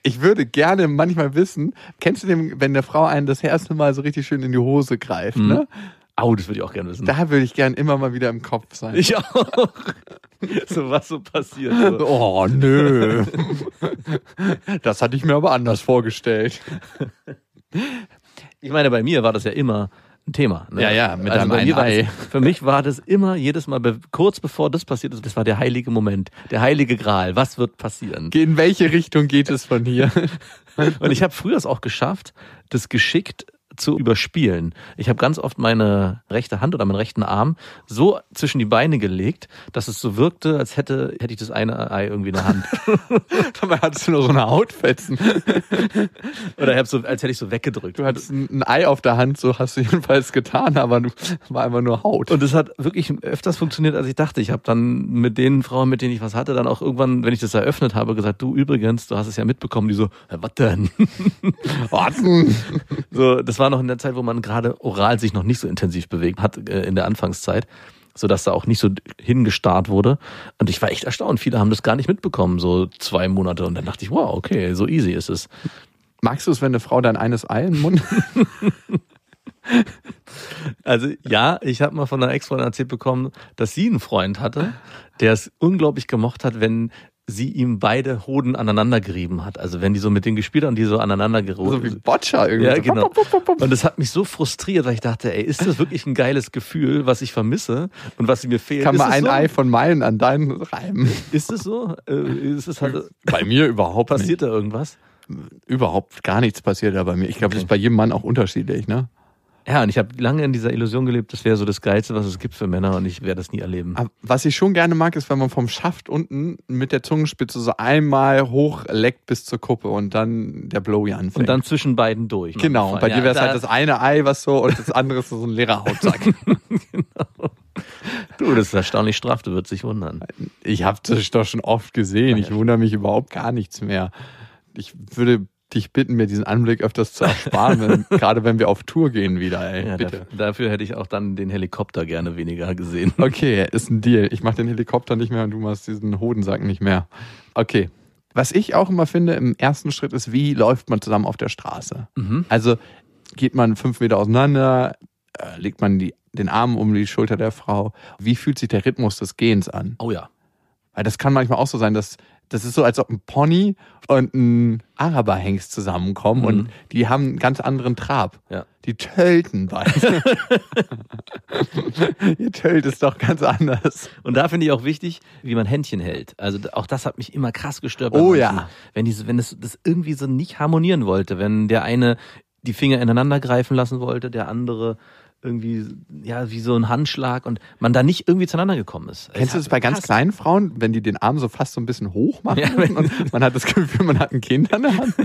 Ich würde gerne manchmal wissen, kennst du den, wenn eine Frau einen das erste Mal so richtig schön in die Hose greift, Mhm. ne? Au, das würde ich auch gerne wissen. Da würde ich gern immer mal wieder im Kopf sein. ich auch. so was so passiert. So. Oh, nö. Das hatte ich mir aber anders vorgestellt. Ich meine, bei mir war das ja immer ein Thema. Ne? Ja, ja, mit also war Ei. das, Für mich war das immer jedes Mal, be- kurz bevor das passiert ist, das war der heilige Moment, der heilige Gral. Was wird passieren? In welche Richtung geht es von hier? Und ich habe früher es auch geschafft, das geschickt zu überspielen. Ich habe ganz oft meine rechte Hand oder meinen rechten Arm so zwischen die Beine gelegt, dass es so wirkte, als hätte, hätte ich das eine Ei irgendwie in der Hand. Dabei hattest du nur so eine Hautfetzen. Oder ich hab so, als hätte ich so weggedrückt. Du hattest ein Ei auf der Hand, so hast du jedenfalls getan, aber du war einfach nur Haut. Und es hat wirklich öfters funktioniert, als ich dachte. Ich habe dann mit den Frauen, mit denen ich was hatte, dann auch irgendwann, wenn ich das eröffnet habe, gesagt, du übrigens, du hast es ja mitbekommen, die so, "Hä, was denn? Warten. So, das war noch in der Zeit, wo man gerade oral sich noch nicht so intensiv bewegt hat, äh, in der Anfangszeit, so dass da auch nicht so hingestarrt wurde. Und ich war echt erstaunt. Viele haben das gar nicht mitbekommen, so zwei Monate. Und dann dachte ich, wow, okay, so easy ist es. Magst du es, wenn eine Frau dein eines Ei im Mund? Also ja, ich habe mal von einer Ex-Freundin erzählt bekommen, dass sie einen Freund hatte, der es unglaublich gemocht hat, wenn sie ihm beide Hoden aneinander gerieben hat. Also wenn die so mit dem gespielt haben und die so aneinander So wie. Boccia irgendwie. Ja, genau. Und das hat mich so frustriert, weil ich dachte, ey, ist das wirklich ein geiles Gefühl, was ich vermisse und was mir fehlt? Kann ist man ein so? Ei von meinen an deinen reiben? Ist es so? Äh, Ist es halt, Bei mir überhaupt passiert da irgendwas? nicht. Überhaupt gar nichts passiert da bei mir. Ich glaube, das Okay. ist bei jedem Mann auch unterschiedlich, ne? Ja, und ich habe lange in dieser Illusion gelebt, das wäre so das Geilste, was es gibt für Männer und ich werde das nie erleben. Aber was ich schon gerne mag, ist, wenn man vom Schaft unten mit der Zungenspitze so einmal hochleckt bis zur Kuppe und dann der Blowy anfängt. Und dann zwischen beiden durch. Genau, und bei Ja, dir wäre es halt das eine Ei, was so, und das andere ist so ein leerer Hautsack. Du, das ist erstaunlich straff, du würdest dich wundern. ich habe das doch schon oft gesehen. Ich wundere mich überhaupt gar nichts mehr. Ich würde dich bitten, mir diesen Anblick öfters zu ersparen, wenn, gerade wenn wir auf Tour gehen wieder, ey. Ja, bitte. dafür, dafür hätte ich auch dann den Helikopter gerne weniger gesehen. Okay, ist ein Deal. Ich mache den Helikopter nicht mehr und du machst diesen Hodensack nicht mehr. Okay. Was ich auch immer finde im ersten Schritt ist, wie läuft man zusammen auf der Straße? Mhm. Also geht man fünf Meter auseinander, äh, legt man die, den Arm um die Schulter der Frau. Wie fühlt sich der Rhythmus des Gehens an? Oh ja. Weil das kann manchmal auch so sein, dass das ist so, als ob ein Pony und ein Araberhengst zusammenkommen Mhm. und die haben einen ganz anderen Trab. Ja. Die tölten beide. Ihr tölt ist doch ganz anders. Und da finde ich auch wichtig, wie man Händchen hält. Also auch das hat mich immer krass gestört. Oh ja. Wenn, diese, wenn es das irgendwie so nicht harmonieren wollte, wenn der eine die Finger ineinander greifen lassen wollte, der andere irgendwie, ja, wie so ein Handschlag und man da nicht irgendwie zueinander gekommen ist. Kennst du das bei ganz Passt. kleinen Frauen, wenn die den Arm so fast so ein bisschen hoch machen Ja, und man hat das Gefühl, man hat ein Kind an der Hand?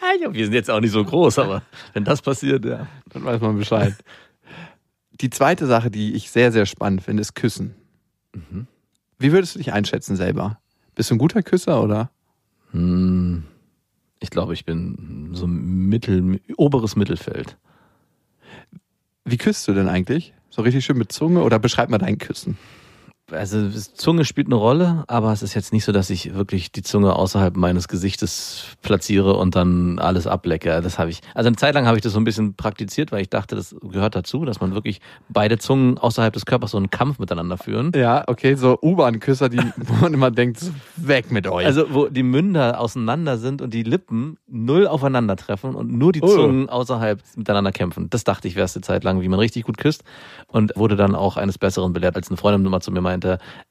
Ah, ja, wir sind jetzt auch nicht so groß, aber wenn das passiert, ja. Dann weiß man Bescheid. Die zweite Sache, die ich sehr, sehr spannend finde, ist Küssen. Mhm. Wie würdest du dich einschätzen selber? Bist du ein guter Küsser oder? Hm, ich glaube, ich bin so Mittel, oberes Mittelfeld. Wie küsst du denn eigentlich? So richtig schön mit Zunge oder beschreib mal dein Küssen? Also Zunge spielt eine Rolle, aber es ist jetzt nicht so, dass ich wirklich die Zunge außerhalb meines Gesichtes platziere und dann alles ablecke. Das habe ich. Also eine Zeit lang habe ich das so ein bisschen praktiziert, weil ich dachte, das gehört dazu, dass man wirklich beide Zungen außerhalb des Körpers so einen Kampf miteinander führen. Ja, okay, so U-Bahn-Küsser, die, wo man immer denkt, weg mit euch. Also wo die Münder auseinander sind und die Lippen null aufeinandertreffen und nur die Oh. Zungen außerhalb miteinander kämpfen. Das dachte ich, wäre es eine Zeit lang, wie man richtig gut küsst und wurde dann auch eines Besseren belehrt, als eine Freundin mal zu mir meinte,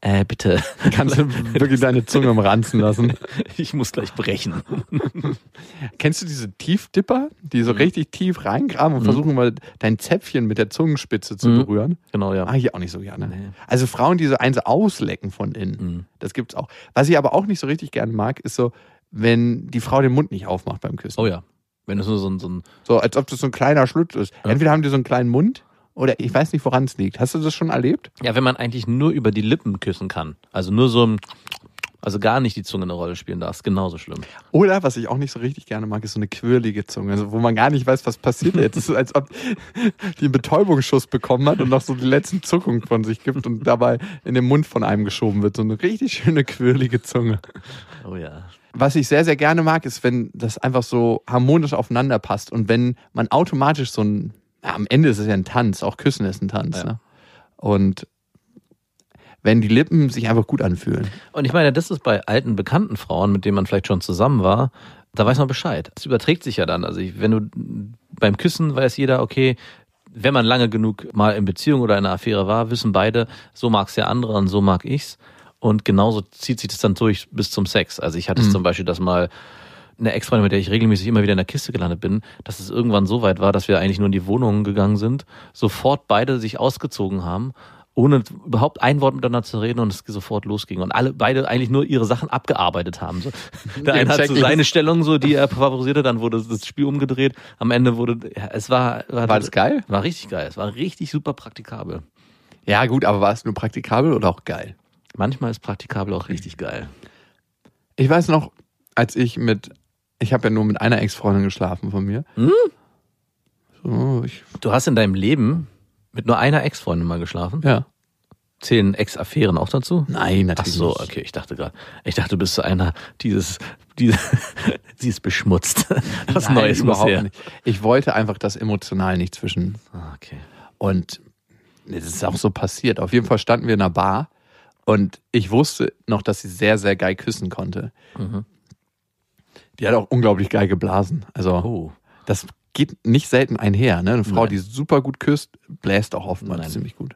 äh, bitte, kannst du wirklich deine Zunge im Ranzen lassen. ich muss gleich brechen. Kennst du diese Tiefdipper, die so richtig tief reingraben und versuchen mal dein Zäpfchen mit der Zungenspitze zu Mhm. berühren? Genau, ja. Mag ich auch nicht so gerne. Nee. Also Frauen, die so eins auslecken von innen, Mhm. das gibt's auch. Was ich aber auch nicht so richtig gerne mag, ist so, wenn die Frau den Mund nicht aufmacht beim Küssen. Oh ja. Wenn es nur so ein, so ein So, als ob das so ein kleiner Schlitz ist. Ja. Entweder haben die so einen kleinen Mund oder ich weiß nicht, woran es liegt. Hast du das schon erlebt? ja, wenn man eigentlich nur über die Lippen küssen kann. Also nur so ein, also gar nicht die Zunge eine Rolle spielen darf, ist genauso schlimm. Oder, was ich auch nicht so richtig gerne mag, ist so eine quirlige Zunge, also wo man gar nicht weiß, was passiert jetzt. Es ist, als ob die einen Betäubungsschuss bekommen hat und noch so die letzten Zuckungen von sich gibt und dabei in den Mund von einem geschoben wird. So eine richtig schöne quirlige Zunge. Oh ja. Was ich sehr, sehr gerne mag, ist, wenn das einfach so harmonisch aufeinander passt und wenn man automatisch so ein, am Ende ist es ja ein Tanz, auch Küssen ist ein Tanz. Ja. Ne? Und wenn die Lippen sich einfach gut anfühlen. Und ich meine, das ist bei alten, bekannten Frauen, mit denen man vielleicht schon zusammen war, da weiß man Bescheid. Das überträgt sich ja dann. Also ich, wenn du beim Küssen weiß jeder, okay, wenn man lange genug mal in Beziehung oder in einer Affäre war, wissen beide, so mag's der andere und so mag ich's. Und genauso zieht sich das dann durch bis zum Sex. Also ich hatte es zum Beispiel, dass mal eine Ex-Freundin, mit der ich regelmäßig immer wieder in der Kiste gelandet bin, dass es irgendwann so weit war, dass wir eigentlich nur in die Wohnungen gegangen sind, sofort beide sich ausgezogen haben, ohne überhaupt ein Wort miteinander zu reden und es sofort losging. Und alle beide eigentlich nur ihre Sachen abgearbeitet haben. So. Der eine hat so seine Stellung, so, die er favorisierte, dann wurde das Spiel umgedreht. Am Ende wurde, ja, es war, War das geil? War richtig geil. Es war richtig super praktikabel. Ja, gut, aber war es nur praktikabel oder auch geil? Manchmal ist praktikabel auch richtig geil. Ich weiß noch, als ich mit, ich habe ja nur mit einer Ex-Freundin geschlafen von mir. Hm? So, ich, Du hast in deinem Leben mit nur einer Ex-Freundin mal geschlafen. ja. Zählen Ex-Affären auch dazu? Nein, Ach natürlich so, nicht. okay, ich dachte gerade. Ich dachte, du bist so einer, dieses, diese, sie ist beschmutzt. Was Nein, Neues muss überhaupt her. nicht. Ich wollte einfach das emotional nicht zwischen. Ah, okay. Und es ist auch so passiert. Auf jeden Fall standen wir in einer Bar und ich wusste noch, dass sie sehr, sehr geil küssen konnte. Mhm. Die hat auch unglaublich geil geblasen. Also, Oh. das geht nicht selten einher. Ne? Eine Frau, Nein. die super gut küsst, bläst auch oftmals Nein. ziemlich gut.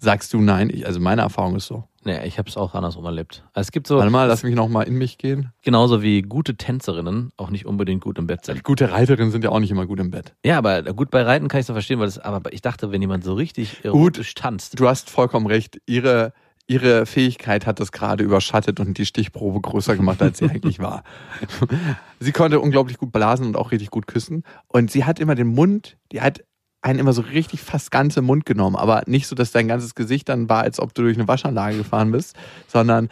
Sagst du nein? Ich, also meine Erfahrung ist so. Nee, ich habe es auch andersrum erlebt. Also es gibt so, Warte mal, lass mich noch mal in mich gehen. genauso wie gute Tänzerinnen auch nicht unbedingt gut im Bett sind. Gute Reiterinnen sind ja auch nicht immer gut im Bett. Ja, aber gut bei Reiten kann ich so verstehen, weil das, aber ich dachte, wenn jemand so richtig erotisch tanzt. Du hast vollkommen recht. Ihre, ihre Fähigkeit hat das gerade überschattet und die Stichprobe größer gemacht, als sie eigentlich war. Sie konnte unglaublich gut blasen und auch richtig gut küssen. Und sie hat immer den Mund, die hat einen immer so richtig fast ganz im Mund genommen, aber nicht so, dass dein ganzes Gesicht dann war, als ob du durch eine Waschanlage gefahren bist, sondern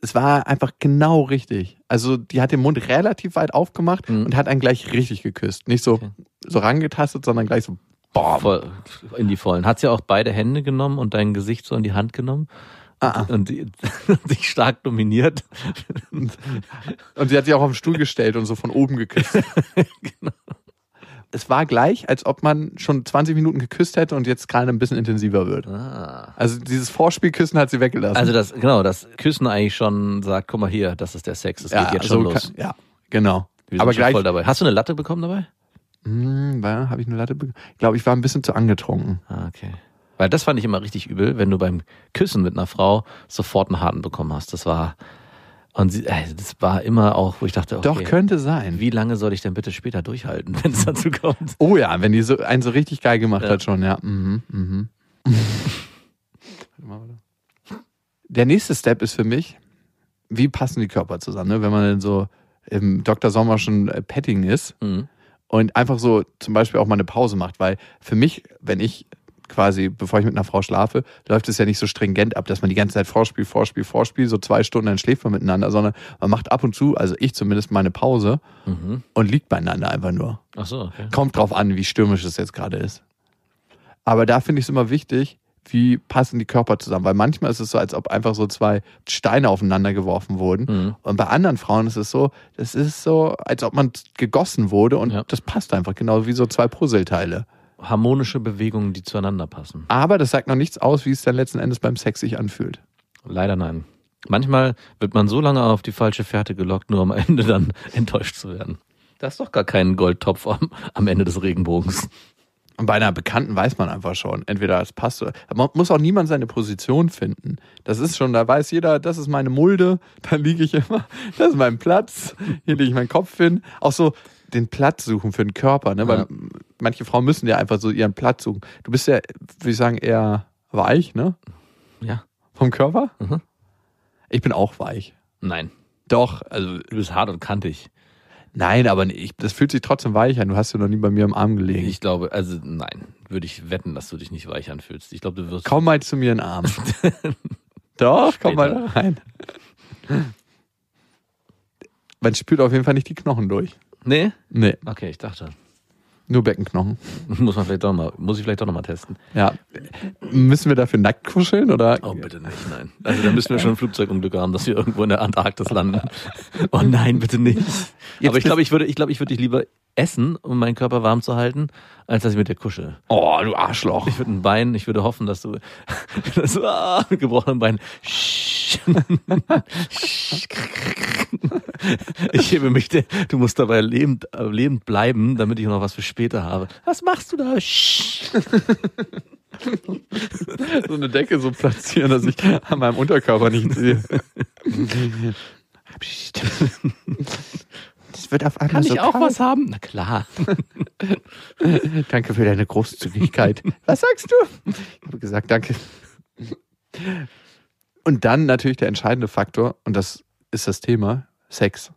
es war einfach genau richtig. Also die hat den Mund relativ weit aufgemacht Mhm. und hat einen gleich richtig geküsst. Nicht so, Okay. so rangetastet, sondern gleich so, boah. In die Vollen. Hat sie auch beide Hände genommen und dein Gesicht so in die Hand genommen Ah, ah. und die, dich stark dominiert. Und sie hat sich auch auf den Stuhl gestellt und so von oben geküsst. Genau. Es war gleich, als ob man schon 20 Minuten geküsst hätte und jetzt gerade ein bisschen intensiver wird. Ah. Also dieses Vorspielküssen hat sie weggelassen. Also das, genau, das Küssen eigentlich schon sagt, guck mal hier, das ist der Sex, das geht jetzt schon so los. kann- ja, genau. Wir sind Aber schon gleich, voll dabei. Hast du eine Latte bekommen dabei? hm, habe ich eine Latte bekommen? Ich glaube, ich war ein bisschen zu angetrunken. Ah, okay. Weil das fand ich immer richtig übel, wenn du beim Küssen mit einer Frau sofort einen harten bekommen hast. Das war, Und sie, äh, das war immer auch, wo ich dachte, okay, Doch, könnte sein. wie lange soll ich denn bitte später durchhalten, wenn es dazu kommt? Oh ja, wenn die so einen so richtig geil gemacht Ja. hat schon, ja. Mhm, mhm. Warte mal, warte. Der nächste Step ist für mich, wie passen die Körper zusammen, ne? wenn man dann so im Dr. Sommer schon äh, Petting ist Mhm. und einfach so zum Beispiel auch mal eine Pause macht, weil für mich, wenn ich quasi, bevor ich mit einer Frau schlafe, läuft es ja nicht so stringent ab, dass man die ganze Zeit Vorspiel, Vorspiel, Vorspiel, so zwei Stunden, dann schläft man miteinander, sondern man macht ab und zu, also ich zumindest mal eine Pause Mhm. und liegt beieinander einfach nur. Ach so, okay. Kommt drauf an, wie stürmisch es jetzt gerade ist. Aber da finde ich es immer wichtig, wie passen die Körper zusammen. Weil manchmal ist es so, als ob einfach so zwei Steine aufeinander geworfen wurden. Mhm. Und bei anderen Frauen ist es so, das ist so, als ob man gegossen wurde und Ja. das passt einfach genau wie so zwei Puzzleteile. Harmonische Bewegungen, die zueinander passen. Aber das sagt noch nichts aus, wie es dann letzten Endes beim Sex sich anfühlt. Leider nein. Manchmal wird man so lange auf die falsche Fährte gelockt, nur am Ende dann enttäuscht zu werden. Da ist doch gar kein Goldtopf am, am Ende des Regenbogens. Und bei einer Bekannten weiß man einfach schon, entweder es passt oder. Man muss auch niemand seine Position finden. Das ist schon, da weiß jeder, das ist meine Mulde, da liege ich immer, das ist mein Platz, hier lege ich meinen Kopf hin. Auch so den Platz suchen für den Körper, ne? Weil Ja. manche Frauen müssen ja einfach so ihren Platz suchen. Du bist ja, würde ich sagen, eher weich, ne? Ja. Vom Körper? Mhm. Ich bin auch weich. Nein. Doch, also Du bist hart und kantig. nein, aber ich, das fühlt sich trotzdem weich an. Du hast ja noch nie bei mir im Arm gelegen. Ich glaube, also nein, würde ich wetten, dass du dich nicht weich anfühlst. Ich glaube, du wirst. Komm mal zu mir in den Arm. Doch, komm mal Später. rein. Man spürt auf jeden Fall nicht die Knochen durch. Nee? Nee, Okay, ich dachte. nur Beckenknochen. Muss man vielleicht doch mal, muss ich vielleicht doch noch mal testen. Ja. Müssen wir dafür nackt kuscheln oder? Oh, bitte nicht, nein. Also da müssen wir schon ein Flugzeugunglück haben, dass wir irgendwo in der Antarktis landen. Oh nein, bitte nicht. Aber ich glaube, ich würde, ich glaube, ich würde dich lieber essen, um meinen Körper warm zu halten, als dass ich mit dir kuschel. Oh, du Arschloch. Ich würde ein Bein, ich würde hoffen, dass du, dass du ah, mit gebrochenem Bein. Ich hebe mich, du musst dabei lebend, lebend bleiben, damit ich noch was für später habe. Was machst du da? So eine Decke so platzieren, dass ich an meinem Unterkörper nicht sehe. Das wird auf einmal Kann so ich auch kalt. was haben? Na klar. Danke für deine Großzügigkeit. Was sagst du? Ich habe gesagt, danke. Und dann natürlich der entscheidende Faktor, und das ist das Thema, Sex.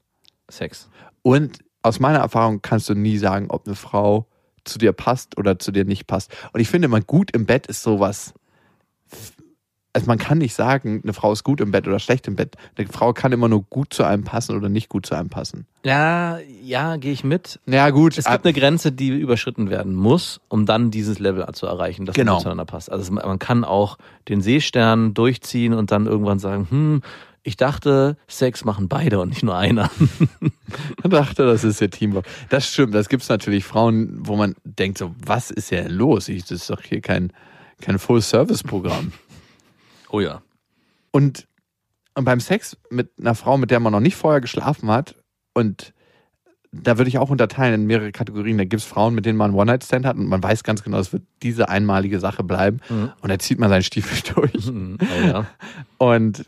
Sex. Und aus meiner Erfahrung kannst du nie sagen, ob eine Frau zu dir passt oder zu dir nicht passt. Und ich finde immer, gut im Bett ist sowas. Also man kann nicht sagen, eine Frau ist gut im Bett oder schlecht im Bett. Eine Frau kann immer nur gut zu einem passen oder nicht gut zu einem passen. Ja, ja, gehe ich mit. Ja, gut. Es gibt eine Grenze, die überschritten werden muss, um dann dieses Level zu erreichen, dass Genau. man zueinander passt. Also man kann auch den Seestern durchziehen und dann irgendwann sagen, hm, ich dachte, Sex machen beide und nicht nur einer. Ich dachte, das ist ja Teamwork. Das stimmt. Das gibt es natürlich Frauen, wo man denkt so, was ist ja los? Ich, das ist doch hier kein, kein Full-Service-Programm. Oh ja. Und, und beim Sex mit einer Frau, mit der man noch nicht vorher geschlafen hat, und da würde ich auch unterteilen in mehrere Kategorien. Da gibt es Frauen, mit denen man einen One-Night-Stand hat und man weiß ganz genau, es wird diese einmalige Sache bleiben. Mhm. Und da zieht man seinen Stiefel durch. Mhm. Oh ja. Und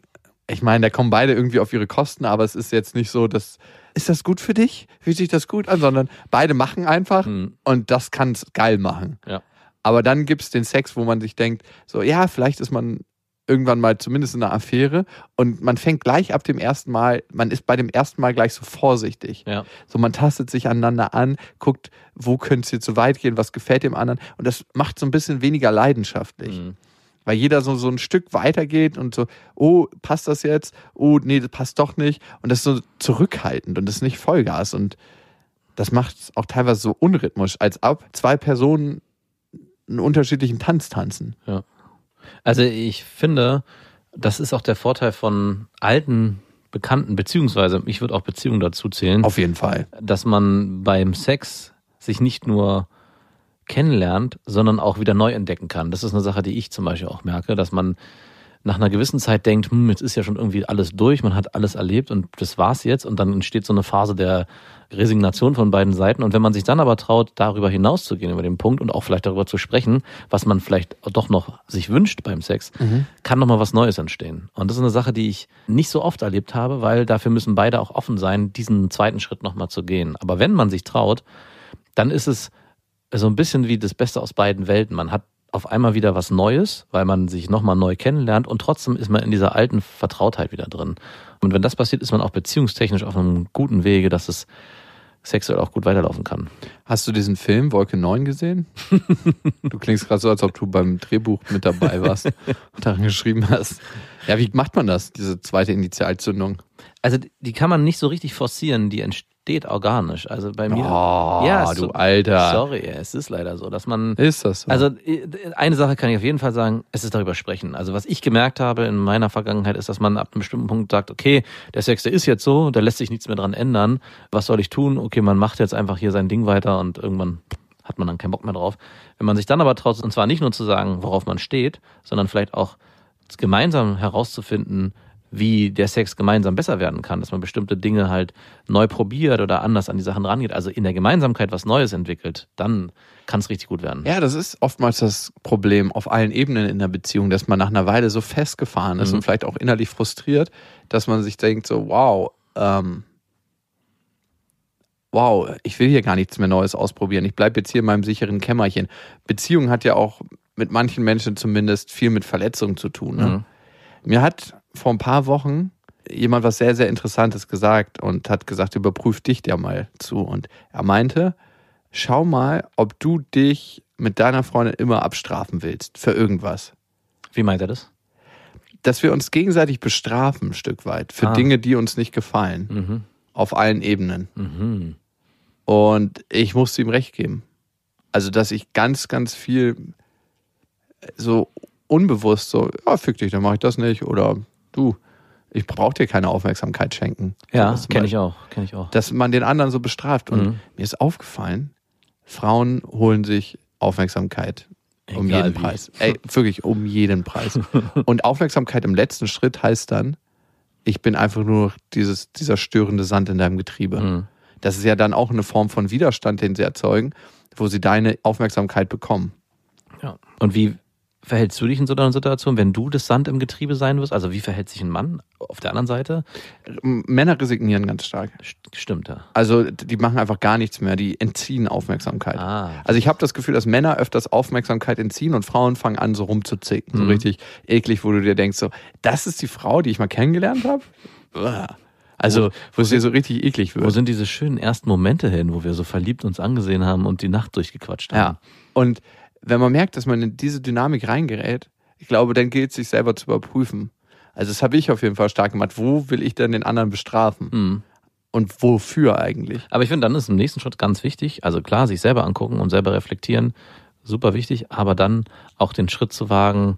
ich meine, da kommen beide irgendwie auf ihre Kosten, aber es ist jetzt nicht so, dass ist das gut für dich? Fühlt sich das gut an? Sondern beide machen einfach Mhm. und das kann es geil machen. Ja. Aber dann gibt es den Sex, wo man sich denkt, so ja, vielleicht ist man irgendwann mal zumindest in einer Affäre und man fängt gleich ab dem ersten Mal, man ist bei dem ersten Mal gleich so vorsichtig. Ja. So man tastet sich aneinander an, guckt, wo könnte es hier zu weit gehen, was gefällt dem anderen und das macht so ein bisschen weniger leidenschaftlich. Mhm. Weil jeder so, so ein Stück weitergeht und so, oh, passt das jetzt? Oh, nee, das passt doch nicht. Und das ist so zurückhaltend und das ist nicht Vollgas. Und das macht es auch teilweise so unrhythmisch, als ob zwei Personen einen unterschiedlichen Tanz tanzen. Also ich finde, das ist auch der Vorteil von alten Bekannten, beziehungsweise ich würde auch Beziehungen dazu zählen, Auf jeden Fall. dass man beim Sex sich nicht nur kennenlernt, sondern auch wieder neu entdecken kann. Das ist eine Sache, die ich zum Beispiel auch merke, dass man nach einer gewissen Zeit denkt, hm, jetzt ist ja schon irgendwie alles durch, man hat alles erlebt und das war's jetzt und dann entsteht so eine Phase der Resignation von beiden Seiten und wenn man sich dann aber traut, darüber hinauszugehen über den Punkt und auch vielleicht darüber zu sprechen, was man vielleicht doch noch sich wünscht beim Sex, mhm. kann noch mal was Neues entstehen. Und das ist eine Sache, die ich nicht so oft erlebt habe, weil dafür müssen beide auch offen sein, diesen zweiten Schritt noch mal zu gehen. Aber wenn man sich traut, dann ist es so ein bisschen wie das Beste aus beiden Welten. Man hat auf einmal wieder was Neues, weil man sich nochmal neu kennenlernt und trotzdem ist man in dieser alten Vertrautheit wieder drin. Und wenn das passiert, ist man auch beziehungstechnisch auf einem guten Wege, dass es sexuell auch gut weiterlaufen kann. Hast du diesen Film Wolke 9 gesehen? du klingst gerade so, als ob du beim Drehbuch mit dabei warst und daran geschrieben hast. Ja, wie macht man das, diese zweite Initialzündung? Also die kann man nicht so richtig forcieren, die entsteht steht organisch. Also bei mir. Oh, ja, du so, Alter. Sorry, es ist leider so, dass man. Ist das so? Also eine Sache kann ich auf jeden Fall sagen, es ist darüber sprechen. Also was ich gemerkt habe in meiner Vergangenheit ist, dass man ab einem bestimmten Punkt sagt, okay, der Sex, der ist jetzt so, da lässt sich nichts mehr dran ändern. Was soll ich tun? Okay, man macht jetzt einfach hier sein Ding weiter und irgendwann hat man dann keinen Bock mehr drauf. Wenn man sich dann aber traut, und zwar nicht nur zu sagen, worauf man steht, sondern vielleicht auch gemeinsam herauszufinden, wie der Sex gemeinsam besser werden kann, dass man bestimmte Dinge halt neu probiert oder anders an die Sachen rangeht, also in der Gemeinsamkeit was Neues entwickelt, dann kann es richtig gut werden. Ja, das ist oftmals das Problem auf allen Ebenen in der Beziehung, dass man nach einer Weile so festgefahren ist mhm. und vielleicht auch innerlich frustriert, dass man sich denkt so, wow, ähm, wow, ich will hier gar nichts mehr Neues ausprobieren. Ich bleibe jetzt hier in meinem sicheren Kämmerchen. Beziehung hat ja auch mit manchen Menschen zumindest viel mit Verletzungen zu tun. Ne? Mhm. Mir hat vor ein paar Wochen jemand was sehr, sehr Interessantes gesagt und hat gesagt, überprüf dich ja mal zu. Und er meinte, schau mal, ob du dich mit deiner Freundin immer abstrafen willst für irgendwas. Wie meint er das? Dass wir uns gegenseitig bestrafen, ein Stück weit, für ah. Dinge, die uns nicht gefallen. Mhm. Auf allen Ebenen. Mhm. Und ich musste ihm recht geben. Also, dass ich ganz, ganz viel so unbewusst so, ja, fick dich, dann mache ich das nicht. Oder du, ich brauche dir keine Aufmerksamkeit schenken. Ja, kenne ich auch, kenne ich auch. Dass man den anderen so bestraft. Und mhm. mir ist aufgefallen, Frauen holen sich Aufmerksamkeit um Egal jeden wie. Preis. Ey, wirklich um jeden Preis. Und Aufmerksamkeit im letzten Schritt heißt dann, ich bin einfach nur dieses, dieser störende Sand in deinem Getriebe. Mhm. Das ist ja dann auch eine Form von Widerstand, den sie erzeugen, wo sie deine Aufmerksamkeit bekommen. Ja. Und wie, verhältst du dich in so einer Situation, wenn du das Sand im Getriebe sein wirst? Also wie verhält sich ein Mann auf der anderen Seite? Männer resignieren ganz stark. Stimmt, ja. Also die machen einfach gar nichts mehr, die entziehen Aufmerksamkeit. Ah, also ich habe das Gefühl, dass Männer öfters Aufmerksamkeit entziehen und Frauen fangen an so rumzuzicken, mhm. so richtig eklig, wo du dir denkst, so, das ist die Frau, die ich mal kennengelernt habe? Also, wo, es dir so richtig eklig wird. Wo sind diese schönen ersten Momente hin, wo wir so verliebt uns angesehen haben und die Nacht durchgequatscht haben? Ja. Und wenn man merkt, dass man in diese Dynamik reingerät, ich glaube, dann gilt es sich selber zu überprüfen. Also das habe ich auf jeden Fall stark gemacht. Wo will ich denn den anderen bestrafen? Mhm. Und wofür eigentlich? Aber ich finde, dann ist im nächsten Schritt ganz wichtig, also klar, sich selber angucken und selber reflektieren, super wichtig, aber dann auch den Schritt zu wagen,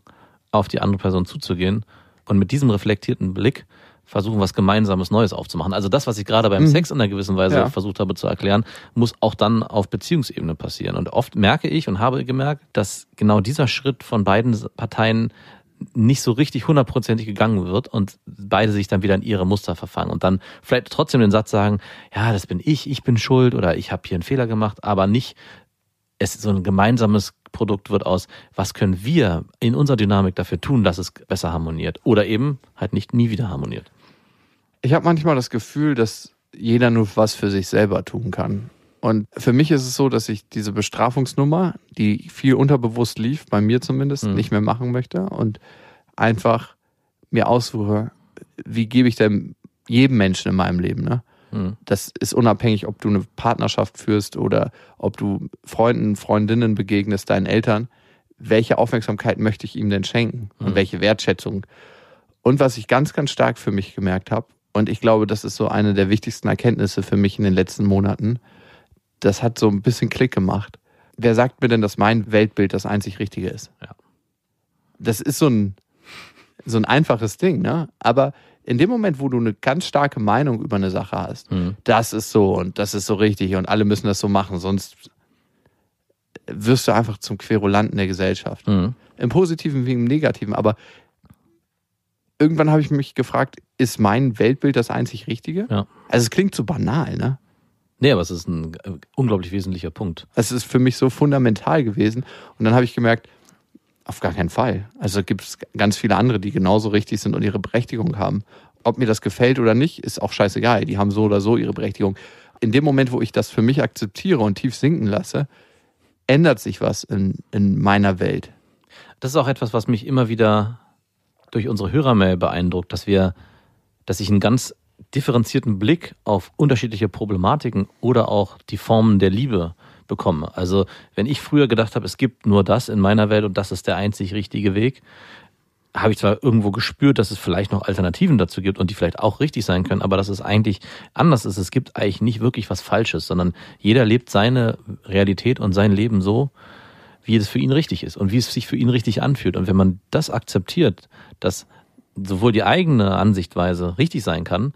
auf die andere Person zuzugehen und mit diesem reflektierten Blick versuchen, was Gemeinsames Neues aufzumachen. Also das, was ich gerade beim mhm. Sex in einer gewissen Weise ja. versucht habe zu erklären, muss auch dann auf Beziehungsebene passieren. Und oft merke ich und habe gemerkt, dass genau dieser Schritt von beiden Parteien nicht so richtig hundertprozentig gegangen wird und beide sich dann wieder in ihre Muster verfangen und dann vielleicht trotzdem den Satz sagen, ja, das bin ich, ich bin schuld oder ich habe hier einen Fehler gemacht, aber nicht es so ein gemeinsames Produkt wird aus, was können wir in unserer Dynamik dafür tun, dass es besser harmoniert oder eben halt nicht nie wieder harmoniert. Ich habe manchmal das Gefühl, dass jeder nur was für sich selber tun kann. Und für mich ist es so, dass ich diese Bestrafungsnummer, die viel unterbewusst lief, bei mir zumindest, mhm. nicht mehr machen möchte und einfach mir aussuche, wie gebe ich denn jedem Menschen in meinem Leben, ne? Mhm. Das ist unabhängig, ob du eine Partnerschaft führst oder ob du Freunden, Freundinnen begegnest, deinen Eltern. Welche Aufmerksamkeit möchte ich ihm denn schenken und mhm. welche Wertschätzung? Und was ich ganz, ganz stark für mich gemerkt habe, und ich glaube, das ist so eine der wichtigsten Erkenntnisse für mich in den letzten Monaten. Das hat so ein bisschen Klick gemacht. Wer sagt mir denn, dass mein Weltbild das einzig Richtige ist? Ja. Das ist so ein, so ein einfaches Ding, ne? Aber in dem Moment, wo du eine ganz starke Meinung über eine Sache hast, mhm. das ist so und das ist so richtig und alle müssen das so machen, sonst wirst du einfach zum Querulanten der Gesellschaft. Mhm. Im Positiven wie im Negativen. Aber irgendwann habe ich mich gefragt, ist mein Weltbild das einzig Richtige? Ja. Also es klingt so banal, ne? Nee, aber es ist ein äh, unglaublich wesentlicher Punkt. Es ist für mich so fundamental gewesen. Und dann habe ich gemerkt, auf gar keinen Fall. Also gibt es ganz viele andere, die genauso richtig sind und ihre Berechtigung haben. Ob mir das gefällt oder nicht, ist auch scheißegal. Die haben so oder so ihre Berechtigung. In dem Moment, wo ich das für mich akzeptiere und tief sinken lasse, ändert sich was in, in meiner Welt. Das ist auch etwas, was mich immer wieder durch unsere Hörermail beeindruckt, dass wir, dass ich einen ganz differenzierten Blick auf unterschiedliche Problematiken oder auch die Formen der Liebe bekomme. Also wenn ich früher gedacht habe, es gibt nur das in meiner Welt und das ist der einzig richtige Weg, habe ich zwar irgendwo gespürt, dass es vielleicht noch Alternativen dazu gibt und die vielleicht auch richtig sein können, aber dass es eigentlich anders ist. Es gibt eigentlich nicht wirklich was Falsches, sondern jeder lebt seine Realität und sein Leben so, wie es für ihn richtig ist und wie es sich für ihn richtig anfühlt. Und wenn man das akzeptiert, dass sowohl die eigene Ansichtweise richtig sein kann,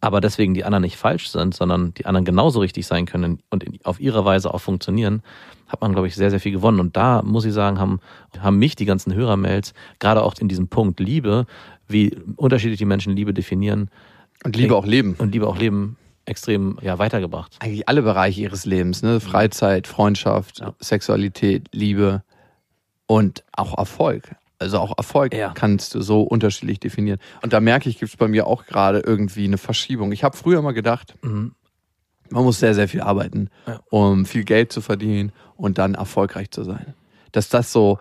aber deswegen die anderen nicht falsch sind, sondern die anderen genauso richtig sein können und auf ihre Weise auch funktionieren, hat man, glaube ich, sehr, sehr viel gewonnen. Und da muss ich sagen, haben, haben mich die ganzen Hörermails, gerade auch in diesem Punkt Liebe, wie unterschiedlich die Menschen Liebe definieren. Und Liebe auch leben. Und Liebe auch leben extrem ja, weitergebracht. Eigentlich alle Bereiche ihres Lebens, ne? Freizeit, Freundschaft, ja. Sexualität, Liebe und auch Erfolg. Also auch Erfolg ja. kannst du so unterschiedlich definieren. Und da merke ich, gibt es bei mir auch gerade irgendwie eine Verschiebung. Ich habe früher mal gedacht, mhm. man muss sehr, sehr viel arbeiten, ja. um viel Geld zu verdienen und dann erfolgreich zu sein. Dass das so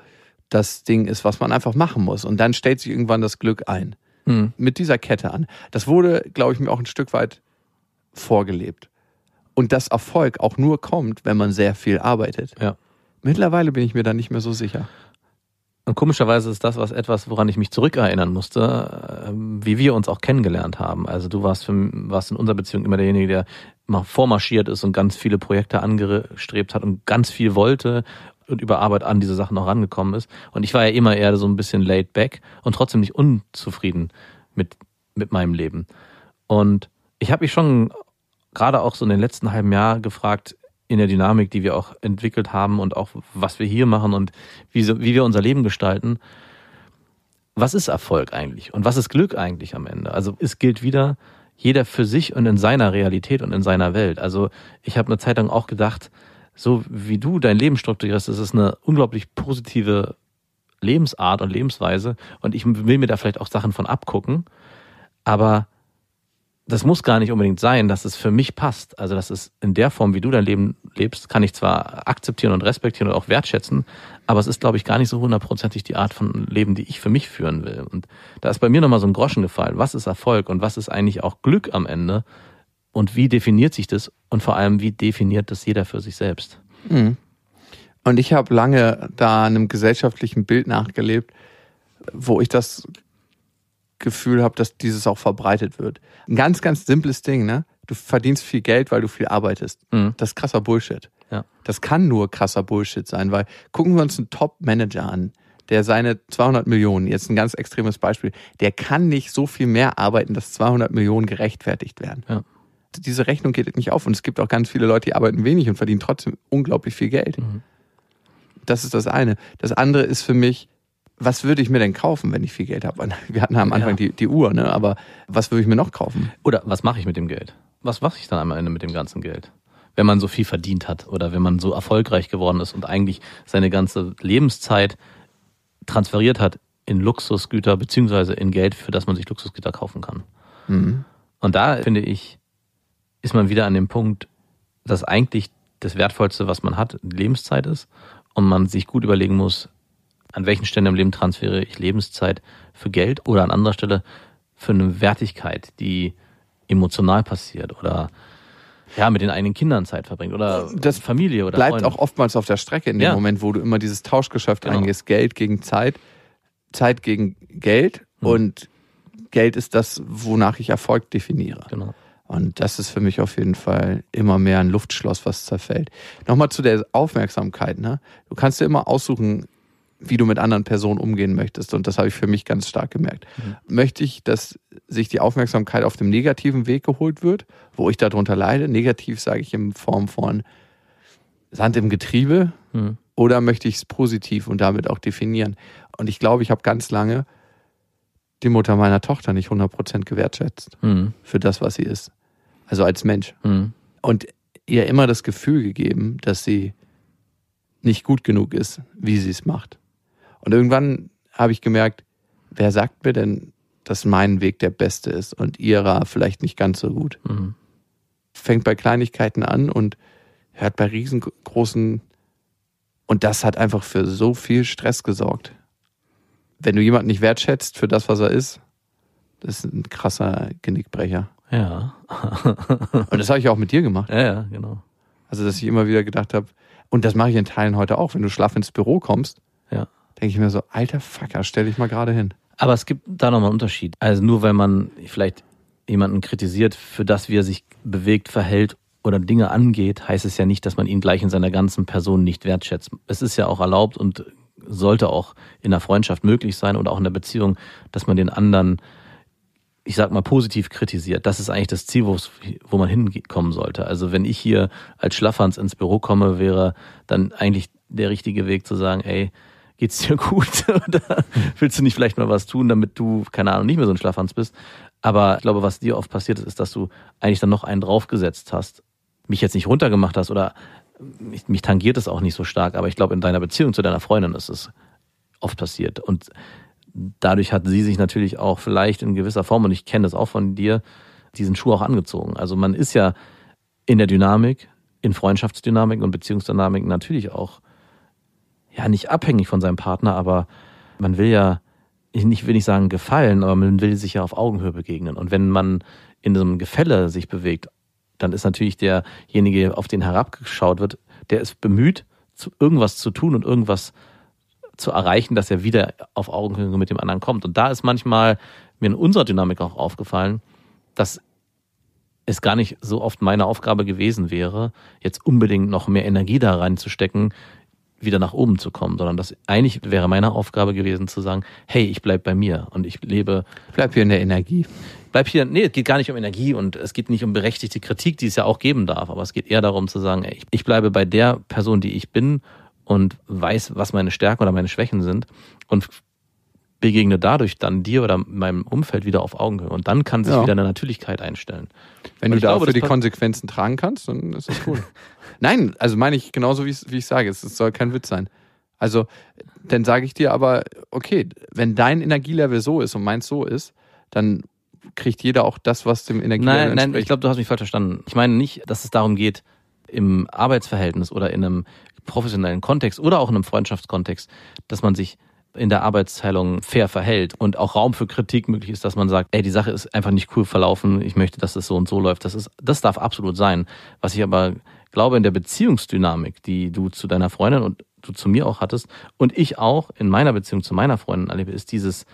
das Ding ist, was man einfach machen muss. Und dann stellt sich irgendwann das Glück ein. Mhm. Mit dieser Kette an. Das wurde, glaube ich, mir auch ein Stück weit vorgelebt. Und dass Erfolg auch nur kommt, wenn man sehr viel arbeitet. Ja. Mittlerweile bin ich mir da nicht mehr so sicher. Und komischerweise ist das was etwas, woran ich mich zurückerinnern musste, ähm, wie wir uns auch kennengelernt haben. Also du warst, für, warst in unserer Beziehung immer derjenige, der mal vormarschiert ist und ganz viele Projekte angestrebt hat und ganz viel wollte und über Arbeit an diese Sachen auch rangekommen ist. Und ich war ja immer eher so ein bisschen laid back und trotzdem nicht unzufrieden mit, mit meinem Leben. Und ich habe mich schon gerade auch so in den letzten halben Jahr gefragt, in der Dynamik, die wir auch entwickelt haben und auch was wir hier machen und wie, wie wir unser Leben gestalten. Was ist Erfolg eigentlich und was ist Glück eigentlich am Ende? Also es gilt wieder jeder für sich und in seiner Realität und in seiner Welt. Also ich habe eine Zeit lang auch gedacht, so wie du dein Leben strukturierst, das ist eine unglaublich positive Lebensart und Lebensweise und ich will mir da vielleicht auch Sachen von abgucken, aber das muss gar nicht unbedingt sein, dass es für mich passt. Also, dass es in der Form, wie du dein Leben lebst, kann ich zwar akzeptieren und respektieren und auch wertschätzen, aber es ist, glaube ich, gar nicht so hundertprozentig die Art von Leben, die ich für mich führen will. Und da ist bei mir nochmal so ein Groschen gefallen. Was ist Erfolg und was ist eigentlich auch Glück am Ende? Und wie definiert sich das? Und vor allem, wie definiert das jeder für sich selbst? Mhm. Und ich habe lange da einem gesellschaftlichen Bild nachgelebt, wo ich das Gefühl habe, dass dieses auch verbreitet wird. Ein ganz, ganz simples Ding, ne? Du verdienst viel Geld, weil du viel arbeitest. Mhm. Das ist krasser Bullshit. Ja. Das kann nur krasser Bullshit sein, weil gucken wir uns einen Top-Manager an, der seine 200 Millionen, jetzt ein ganz extremes Beispiel, der kann nicht so viel mehr arbeiten, dass 200 Millionen gerechtfertigt werden. Ja. Diese Rechnung geht nicht auf und es gibt auch ganz viele Leute, die arbeiten wenig und verdienen trotzdem unglaublich viel Geld. Mhm. Das ist das eine. Das andere ist für mich, was würde ich mir denn kaufen, wenn ich viel Geld habe? Wir hatten am Anfang ja. die, die Uhr, ne? aber was würde ich mir noch kaufen? Oder was mache ich mit dem Geld? Was mache ich dann am Ende mit dem ganzen Geld? Wenn man so viel verdient hat oder wenn man so erfolgreich geworden ist und eigentlich seine ganze Lebenszeit transferiert hat in Luxusgüter beziehungsweise in Geld, für das man sich Luxusgüter kaufen kann. Mhm. Und da finde ich, ist man wieder an dem Punkt, dass eigentlich das Wertvollste, was man hat, Lebenszeit ist und man sich gut überlegen muss, an welchen Stellen im Leben transferiere ich Lebenszeit für Geld oder an anderer Stelle für eine Wertigkeit, die emotional passiert oder ja, mit den eigenen Kindern Zeit verbringt oder das Familie oder bleibt Freunde. auch oftmals auf der Strecke in dem ja. Moment, wo du immer dieses Tauschgeschäft genau. eingehst, Geld gegen Zeit, Zeit gegen Geld mhm. und Geld ist das, wonach ich Erfolg definiere. Genau. Und das ist für mich auf jeden Fall immer mehr ein Luftschloss, was zerfällt. Nochmal zu der Aufmerksamkeit. Ne? Du kannst dir immer aussuchen, wie du mit anderen Personen umgehen möchtest. Und das habe ich für mich ganz stark gemerkt. Mhm. Möchte ich, dass sich die Aufmerksamkeit auf dem negativen Weg geholt wird, wo ich darunter leide? Negativ sage ich in Form von Sand im Getriebe. Mhm. Oder möchte ich es positiv und damit auch definieren? Und ich glaube, ich habe ganz lange die Mutter meiner Tochter nicht 100% gewertschätzt Mhm. für das, was sie ist. Also als Mensch. Mhm. Und ihr immer das Gefühl gegeben, dass sie nicht gut genug ist, wie sie es macht. Und irgendwann habe ich gemerkt, wer sagt mir denn, dass mein Weg der beste ist und ihrer vielleicht nicht ganz so gut? Mhm. Fängt bei Kleinigkeiten an und hört bei riesengroßen. Und das hat einfach für so viel Stress gesorgt. Wenn du jemanden nicht wertschätzt für das, was er ist, das ist ein krasser Genickbrecher. Ja. Und das habe ich auch mit dir gemacht. ja, ja, genau. Also, dass ich immer wieder gedacht habe, und das mache ich in Teilen heute auch, wenn du schlaff ins Büro kommst. Denke ich mir so, alter Fucker, stell dich mal gerade hin. Aber es gibt da nochmal einen Unterschied. Also nur weil man vielleicht jemanden kritisiert für das, wie er sich bewegt, verhält oder Dinge angeht, heißt es ja nicht, dass man ihn gleich in seiner ganzen Person nicht wertschätzt. Es ist ja auch erlaubt und sollte auch in der Freundschaft möglich sein oder auch in der Beziehung, dass man den anderen, ich sag mal, positiv kritisiert. Das ist eigentlich das Ziel, wo man hinkommen sollte. Also wenn ich hier als Schlafhans ins Büro komme, wäre dann eigentlich der richtige Weg zu sagen, ey, geht's dir gut? Oder willst du nicht vielleicht mal was tun, damit du, keine Ahnung, nicht mehr so ein Schlafhans bist? Aber ich glaube, was dir oft passiert ist, ist, dass du eigentlich dann noch einen draufgesetzt hast, mich jetzt nicht runtergemacht hast oder mich, mich tangiert es auch nicht so stark, aber ich glaube, in deiner Beziehung zu deiner Freundin ist es oft passiert. Und dadurch hat sie sich natürlich auch vielleicht in gewisser Form, und ich kenne das auch von dir, diesen Schuh auch angezogen. Also man ist ja in der Dynamik, in Freundschaftsdynamiken und Beziehungsdynamiken natürlich auch ja nicht abhängig von seinem Partner, aber man will ja, ich will nicht sagen gefallen, aber man will sich ja auf Augenhöhe begegnen. Und wenn man in so einem Gefälle sich bewegt, dann ist natürlich derjenige, auf den herabgeschaut wird, der ist bemüht, irgendwas zu tun und irgendwas zu erreichen, dass er wieder auf Augenhöhe mit dem anderen kommt. Und da ist manchmal mir in unserer Dynamik auch aufgefallen, dass es gar nicht so oft meine Aufgabe gewesen wäre, jetzt unbedingt noch mehr Energie da reinzustecken, wieder nach oben zu kommen, sondern das eigentlich wäre meine Aufgabe gewesen zu sagen, hey, ich bleib bei mir und ich lebe Bleib hier in der Energie. bleib hier, nee, es geht gar nicht um Energie und es geht nicht um berechtigte Kritik, die es ja auch geben darf, aber es geht eher darum zu sagen, ey, ich- ich bleibe bei der Person, die ich bin und weiß, was meine Stärken oder meine Schwächen sind und begegne dadurch dann dir oder meinem Umfeld wieder auf Augenhöhe und dann kann sich Ja. wieder eine Natürlichkeit einstellen. Wenn Und du ich dafür die Konsequenzen tragen kannst, dann ist das cool. Nein, also meine ich genauso, wie es- wie ich sage. Es es soll kein Witz sein. Also, dann sage ich dir aber, okay, wenn dein Energielevel so ist und meins so ist, dann kriegt jeder auch das, was dem Energielevel Nein, nein, entspricht. ich glaube, du hast mich falsch verstanden. Ich meine nicht, dass es darum geht, im Arbeitsverhältnis oder in einem professionellen Kontext oder auch in einem Freundschaftskontext, dass man sich in der Arbeitsteilung fair verhält und auch Raum für Kritik möglich ist, dass man sagt, ey, die Sache ist einfach nicht cool verlaufen, ich möchte, dass es so und so läuft. Das ist, das darf absolut sein. Was ich aber glaube, in der Beziehungsdynamik, die du zu deiner Freundin und du zu mir auch hattest und ich auch in meiner Beziehung zu meiner Freundin erlebe, ist dieses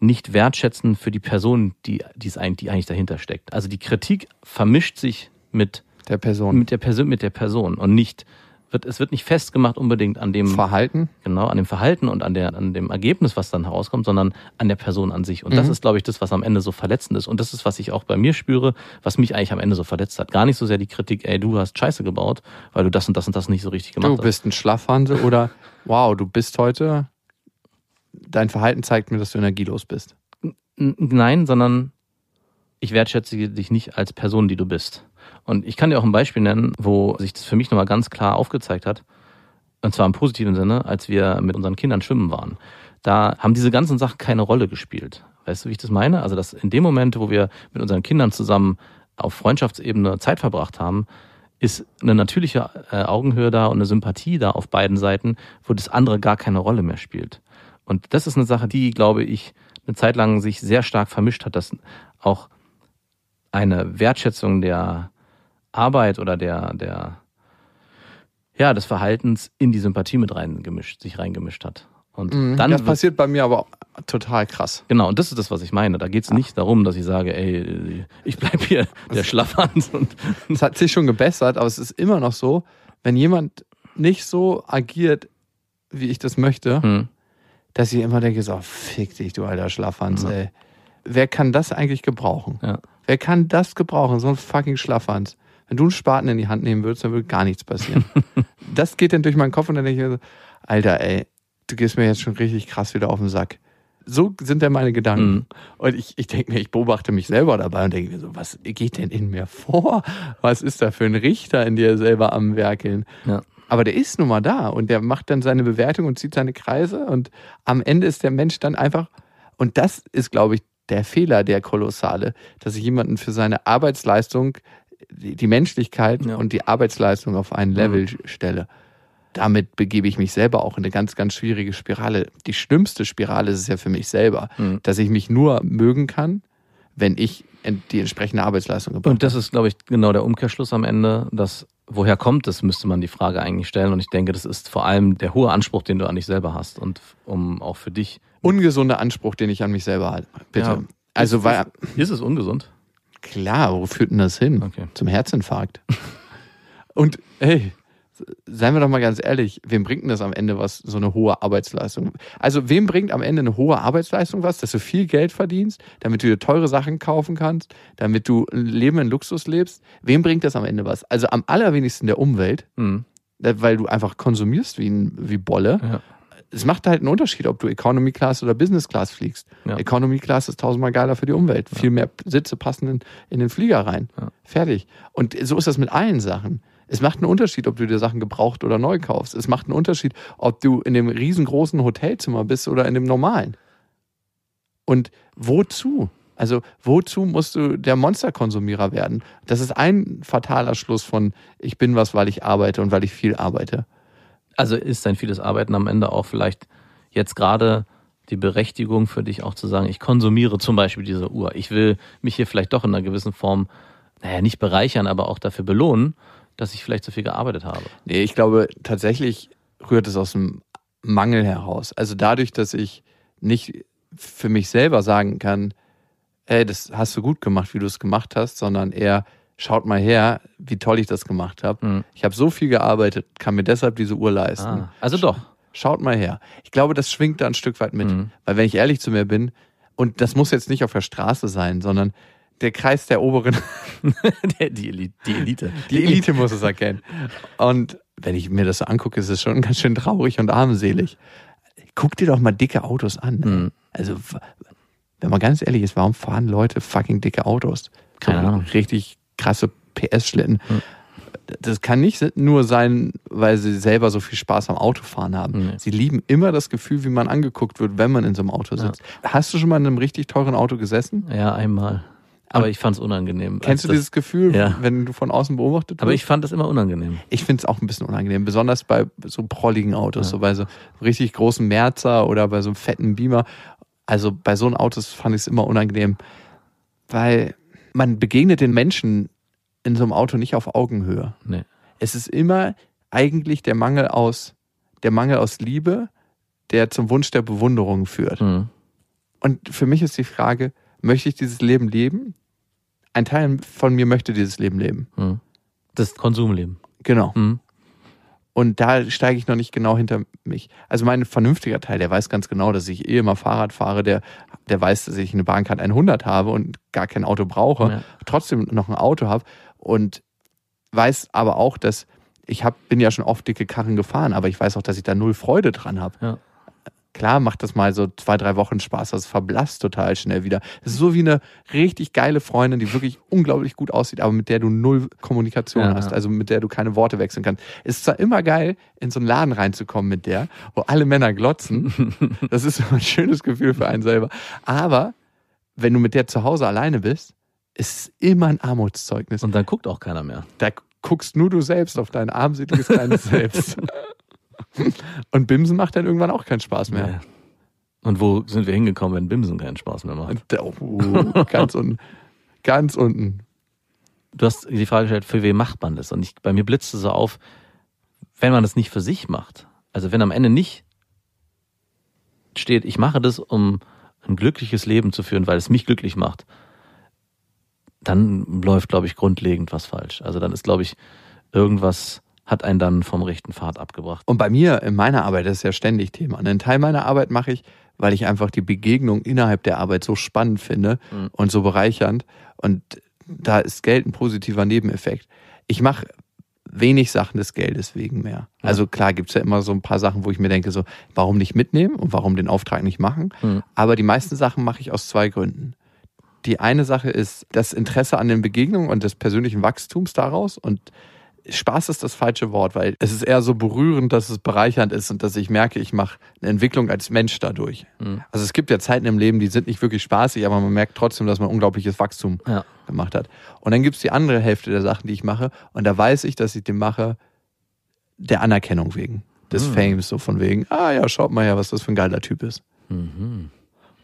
nicht wertschätzen für die Person, die, die, es eigentlich, die eigentlich dahinter steckt. Also die Kritik vermischt sich mit, der Person. mit, der, Person, mit der Person und nicht, wird, es wird nicht festgemacht unbedingt an dem, Verhalten. genau, an dem Verhalten und an, der, an dem Ergebnis, was dann herauskommt, sondern an der Person an sich. Und das ist, glaube ich, das, was am Ende so verletzend ist. Und das ist, was ich auch bei mir spüre, was mich eigentlich am Ende so verletzt hat. Gar nicht so sehr die Kritik, ey, du hast Scheiße gebaut, weil du das und das und das nicht so richtig gemacht Du hast. bist ein Schlafhase oder wow, du bist heute, dein Verhalten zeigt mir, dass du energielos bist. Nein, sondern ich wertschätze dich nicht als Person, die du bist. Und ich kann dir auch ein Beispiel nennen, wo sich das für mich nochmal ganz klar aufgezeigt hat. Und zwar im positiven Sinne, als wir mit unseren Kindern schwimmen waren. Da haben diese ganzen Sachen keine Rolle gespielt. Weißt du, wie ich das meine? Also, dass in dem Moment, wo wir mit unseren Kindern zusammen auf Freundschaftsebene Zeit verbracht haben, ist eine natürliche äh, Augenhöhe da und eine Sympathie da auf beiden Seiten, wo das andere gar keine Rolle mehr spielt. Und das ist eine Sache, die, glaube ich, eine Zeit lang sich sehr stark vermischt hat, dass auch eine Wertschätzung der Arbeit oder der, der, ja, des Verhaltens in die Sympathie mit reingemischt, sich reingemischt hat. Und dann Mhm. das wird- passiert bei mir aber total krass. Genau, und das ist das, was ich meine. Da geht es nicht darum, dass ich sage, ey, ich bleib hier der Schlafhans und Es hat sich schon gebessert, aber es ist immer noch so, wenn jemand nicht so agiert, wie ich das möchte, hm, dass ich immer denke, so, fick dich, du alter Schlaffhans, Ja. ey. Wer kann das eigentlich gebrauchen? ja. Wer kann das gebrauchen? So ein fucking Schlaffhans. Wenn du einen Spaten in die Hand nehmen würdest, dann würde gar nichts passieren. das geht dann durch meinen Kopf und dann denke ich mir so, Alter, ey, du gehst mir jetzt schon richtig krass wieder auf den Sack. So sind ja meine Gedanken. Mhm. Und ich, ich denke mir, ich beobachte mich selber dabei und denke mir so, was geht denn in mir vor? Was ist da für ein Richter in dir selber am Werkeln? Ja. Aber der ist nun mal da und der macht dann seine Bewertung und zieht seine Kreise und am Ende ist der Mensch dann einfach, und das ist, glaube ich, der Fehler, der kolossale, dass ich jemanden für seine Arbeitsleistung, die, die Menschlichkeit Ja. und die Arbeitsleistung auf ein Level stelle. Damit begebe ich mich selber auch in eine ganz, ganz schwierige Spirale. Die schlimmste Spirale ist es ja für mich selber, Mhm. dass ich mich nur mögen kann, wenn ich die entsprechende Arbeitsleistung gebracht Und das ist, glaube ich, genau der Umkehrschluss am Ende, dass woher kommt das, müsste man die Frage eigentlich stellen. Und ich denke, das ist vor allem der hohe Anspruch, den du an dich selber hast und um auch für dich. ungesunder Anspruch, den ich an mich selber habe. Bitte. Ja. Also, ist, weil, ist, ist es ungesund? Klar, wo führt denn das hin? Okay. Zum Herzinfarkt. Und hey, seien wir doch mal ganz ehrlich, wem bringt denn das am Ende was, so eine hohe Arbeitsleistung? Also, wem bringt am Ende eine hohe Arbeitsleistung was, dass du viel Geld verdienst, damit du dir teure Sachen kaufen kannst, damit du ein Leben in Luxus lebst? Wem bringt das am Ende was? Also am allerwenigsten der Umwelt, Mhm. weil du einfach konsumierst wie, ein, wie Bolle. Ja. Es macht halt einen Unterschied, ob du Economy Class oder Business Class fliegst. Ja. Economy Class ist tausendmal geiler für die Umwelt. Viel mehr Sitze passen in, in den Flieger rein. Ja. Fertig. Und so ist das mit allen Sachen. Es macht einen Unterschied, ob du dir Sachen gebraucht oder neu kaufst. Es macht einen Unterschied, ob du in dem riesengroßen Hotelzimmer bist oder in dem normalen. Und wozu? Also wozu musst du der Monsterkonsumierer werden? Das ist ein fataler Schluss von ich bin was, weil ich arbeite und weil ich viel arbeite. Also ist dein vieles Arbeiten am Ende auch vielleicht jetzt gerade die Berechtigung für dich auch zu sagen, ich konsumiere zum Beispiel diese Uhr. Ich will mich hier vielleicht doch in einer gewissen Form, naja, nicht bereichern, aber auch dafür belohnen, dass ich vielleicht so viel gearbeitet habe. Nee, ich glaube, tatsächlich rührt es aus dem Mangel heraus. Also dadurch, dass ich nicht für mich selber sagen kann, ey, das hast du gut gemacht, wie du es gemacht hast, sondern eher, schaut mal her, wie toll ich das gemacht habe. Mhm. Ich habe so viel gearbeitet, kann mir deshalb diese Uhr leisten. Ah, also doch. Schaut mal her. Ich glaube, das schwingt da ein Stück weit mit. Mhm. Weil wenn ich ehrlich zu mir bin, und das muss jetzt nicht auf der Straße sein, sondern der Kreis der oberen Der- die, Elite, die Elite. Die Elite muss es erkennen. Und wenn ich mir das so angucke, ist es schon ganz schön traurig und armselig. Guck dir doch mal dicke Autos an. Mhm. Also, wenn man ganz ehrlich ist, warum fahren Leute fucking dicke Autos? Keine Ahnung. Richtig krasse PS-Schlitten. Mhm. Das kann nicht nur sein, weil sie selber so viel Spaß am Autofahren haben. Nee. Sie lieben immer das Gefühl, wie man angeguckt wird, wenn man in so einem Auto sitzt. Hast du schon mal in einem richtig teuren Auto gesessen? Ja, einmal. Aber ich fand es unangenehm. Kennst du Als das- dieses Gefühl, Ja. wenn du von außen beobachtet wirst? Aber ich fand das immer unangenehm. Ich finde es auch ein bisschen unangenehm, besonders bei so prolligen Autos, Ja. so bei so richtig großen Merzer oder bei so einem fetten Beamer. Also bei so einem Autos fand ich es immer unangenehm, weil man begegnet den Menschen in so einem Auto nicht auf Augenhöhe. Nee. Es ist immer eigentlich der Mangel aus, der Mangel aus Liebe, der zum Wunsch der Bewunderung führt. Mhm. Und für mich ist die Frage, möchte ich dieses Leben leben? Ein Teil von mir möchte dieses Leben leben. Mhm. Das Konsumleben. Genau. Mhm. Und da steige ich noch nicht genau hinter mich. Also mein vernünftiger Teil, der weiß ganz genau, dass ich eh immer Fahrrad fahre, der, der weiß, dass ich eine Bahncard 100 habe und gar kein Auto brauche, Ja. trotzdem noch ein Auto habe und weiß aber auch, dass ich hab, bin ja schon oft dicke Karren gefahren, aber ich weiß auch, dass ich da null Freude dran habe. Ja. Klar macht das mal so zwei, drei Wochen Spaß, das verblasst total schnell wieder. Das ist so wie eine richtig geile Freundin, die wirklich unglaublich gut aussieht, aber mit der du null Kommunikation Ja, hast, ja. also mit der du keine Worte wechseln kannst. Es ist zwar immer geil, in so einen Laden reinzukommen mit der, wo alle Männer glotzen. Das ist so ein schönes Gefühl für einen selber. Aber wenn du mit der zu Hause alleine bist, ist immer ein Armutszeugnis. Und dann guckt auch keiner mehr. Da guckst nur du selbst auf dein armseliges kleines Selbst. Und Bimsen macht dann irgendwann auch keinen Spaß mehr. Nee. Und wo sind wir hingekommen, wenn Bimsen keinen Spaß mehr macht? Oh, ganz unten. Ganz unten. Du hast die Frage gestellt, für wen macht man das? Und ich, bei mir blitzte so auf, wenn man das nicht für sich macht, also wenn am Ende nicht steht, ich mache das, um ein glückliches Leben zu führen, weil es mich glücklich macht, dann läuft, glaube ich, grundlegend was falsch. Also dann ist, glaube ich, irgendwas hat einen dann vom rechten Pfad abgebracht. Und bei mir, in meiner Arbeit, das ist ja ständig Thema. Und einen Teil meiner Arbeit mache ich, weil ich einfach die Begegnung innerhalb der Arbeit so spannend finde Mhm. und so bereichernd. Und da ist Geld ein positiver Nebeneffekt. Ich mache wenig Sachen des Geldes wegen mehr. Also klar gibt's ja immer so ein paar Sachen, wo ich mir denke, so, warum nicht mitnehmen und warum den Auftrag nicht machen? Mhm. Aber die meisten Sachen mache ich aus zwei Gründen. Die eine Sache ist das Interesse an den Begegnungen und des persönlichen Wachstums daraus und Spaß ist das falsche Wort, weil es ist eher so berührend, dass es bereichernd ist und dass ich merke, ich mache eine Entwicklung als Mensch dadurch. Also es gibt ja Zeiten im Leben, die sind nicht wirklich spaßig, aber man merkt trotzdem, dass man unglaubliches Wachstum Ja. gemacht hat. Und dann gibt's die andere Hälfte der Sachen, die ich mache und da weiß ich, dass ich den mache der Anerkennung wegen, des Fames, so von wegen, ah ja, schaut mal her, was das für ein geiler Typ ist.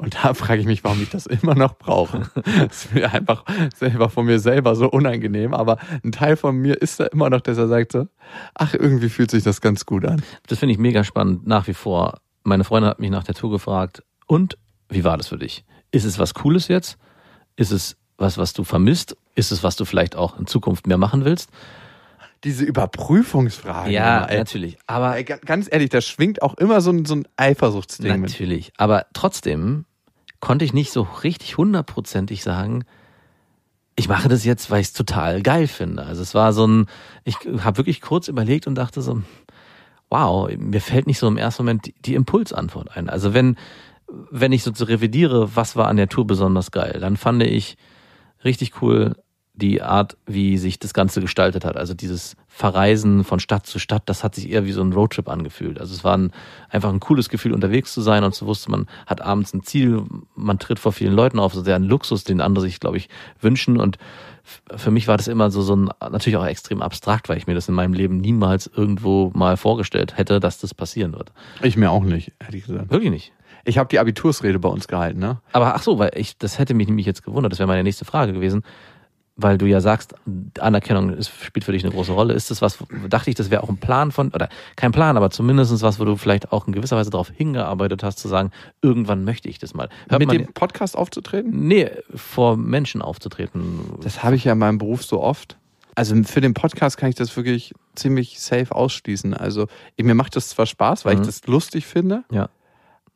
Und da frage ich mich, warum ich das immer noch brauche. Das ist mir einfach selber von mir selber so unangenehm. Aber ein Teil von mir ist da immer noch, dass er sagt so, ach, irgendwie fühlt sich das ganz gut an. Das finde ich mega spannend, nach wie vor. Meine Freundin hat mich nach der Tour gefragt, und wie war das für dich? Ist es was Cooles jetzt? Ist es was, was du vermisst? Ist es was du vielleicht auch in Zukunft mehr machen willst? Diese Überprüfungsfrage. Ja, ey. natürlich. Aber Ey, ganz ehrlich, da schwingt auch immer so ein, so ein Eifersuchtsding mit. Natürlich. Aber trotzdem konnte ich nicht so richtig hundertprozentig sagen, ich mache das jetzt, weil ich es total geil finde. Also es war so ein, ich habe wirklich kurz überlegt und dachte so, wow, mir fällt nicht so im ersten Moment die, Impulsantwort ein. Also wenn, wenn ich so zu revidiere, was war an der Tour besonders geil, dann fand ich richtig cool die Art, wie sich das Ganze gestaltet hat. Also dieses Verreisen von Stadt zu Stadt, das hat sich eher wie so ein Roadtrip angefühlt. Also es war ein, einfach ein cooles Gefühl, unterwegs zu sein und zu wusste, man hat abends ein Ziel, man tritt vor vielen Leuten auf, so sehr ein Luxus, den andere sich, glaube ich, wünschen. Und für mich war das immer so, so ein, natürlich auch extrem abstrakt, weil ich mir das in meinem Leben niemals irgendwo mal vorgestellt hätte, dass das passieren wird. Ich mir auch nicht, ehrlich gesagt. Wirklich nicht. Ich habe die Abitursrede bei uns gehalten, ne? Aber ach so, weil ich, das hätte mich nämlich jetzt gewundert, das wäre meine nächste Frage gewesen, weil du ja sagst, Anerkennung ist, spielt für dich eine große Rolle. Ist das was, dachte ich, das wäre auch ein Plan von, oder kein Plan, aber zumindest was, wo du vielleicht auch in gewisser Weise darauf hingearbeitet hast, zu sagen, irgendwann möchte ich das mal. Hört Mit dem Podcast aufzutreten? nee, vor Menschen aufzutreten. Das habe ich ja in meinem Beruf so oft. Also für den Podcast kann ich das wirklich ziemlich safe ausschließen. Also mir macht das zwar Spaß, weil Mhm. ich das lustig finde, Ja.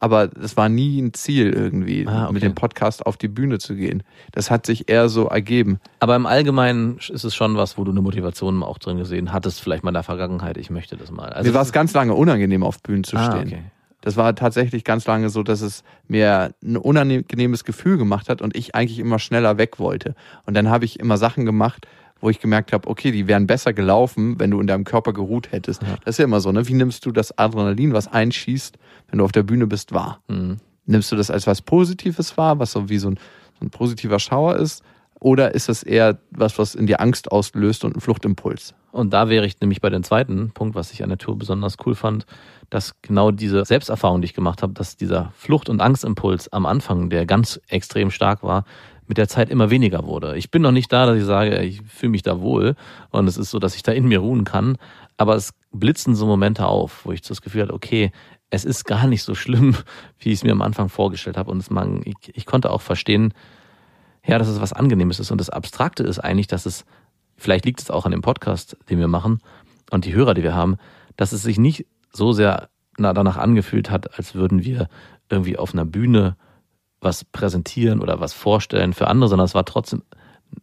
Aber das war nie ein Ziel irgendwie, Ah, okay. mit dem Podcast auf die Bühne zu gehen. Das hat sich eher so ergeben. Aber im Allgemeinen ist es schon was, wo du eine Motivation auch drin gesehen hattest, vielleicht mal in der Vergangenheit, ich möchte das mal. Also Mir war es ganz lange unangenehm, auf Bühnen zu Ah, stehen. okay. Das war tatsächlich ganz lange so, dass es mir ein unangenehmes Gefühl gemacht hat und ich eigentlich immer schneller weg wollte. Und dann habe ich immer Sachen gemacht, wo ich gemerkt habe, okay, die wären besser gelaufen, wenn du in deinem Körper geruht hättest. Das ist ja immer so, ne? Wie nimmst du das Adrenalin, was einschießt, wenn du auf der Bühne bist, wahr? Mhm. Nimmst du das als was Positives wahr, was so wie so ein, so ein positiver Schauer ist? Oder ist das eher was, was in dir Angst auslöst und ein Fluchtimpuls? Und da wäre ich nämlich bei dem zweiten Punkt, was ich an der Tour besonders cool fand, dass genau diese Selbsterfahrung, die ich gemacht habe, dass dieser Flucht- und Angstimpuls am Anfang, der ganz extrem stark war, mit der Zeit immer weniger wurde. Ich bin noch nicht da, dass ich sage, ich fühle mich da wohl und es ist so, dass ich da in mir ruhen kann, aber es blitzen so Momente auf, wo ich das Gefühl hatte, okay, es ist gar nicht so schlimm, wie ich es mir am Anfang vorgestellt habe und es man, ich, ich konnte auch verstehen, ja, dass es was Angenehmes ist. Und das Abstrakte ist eigentlich, dass es, vielleicht liegt es auch an dem Podcast, den wir machen und die Hörer, die wir haben, dass es sich nicht so sehr na- danach angefühlt hat, als würden wir irgendwie auf einer Bühne was präsentieren oder was vorstellen für andere, sondern es war trotzdem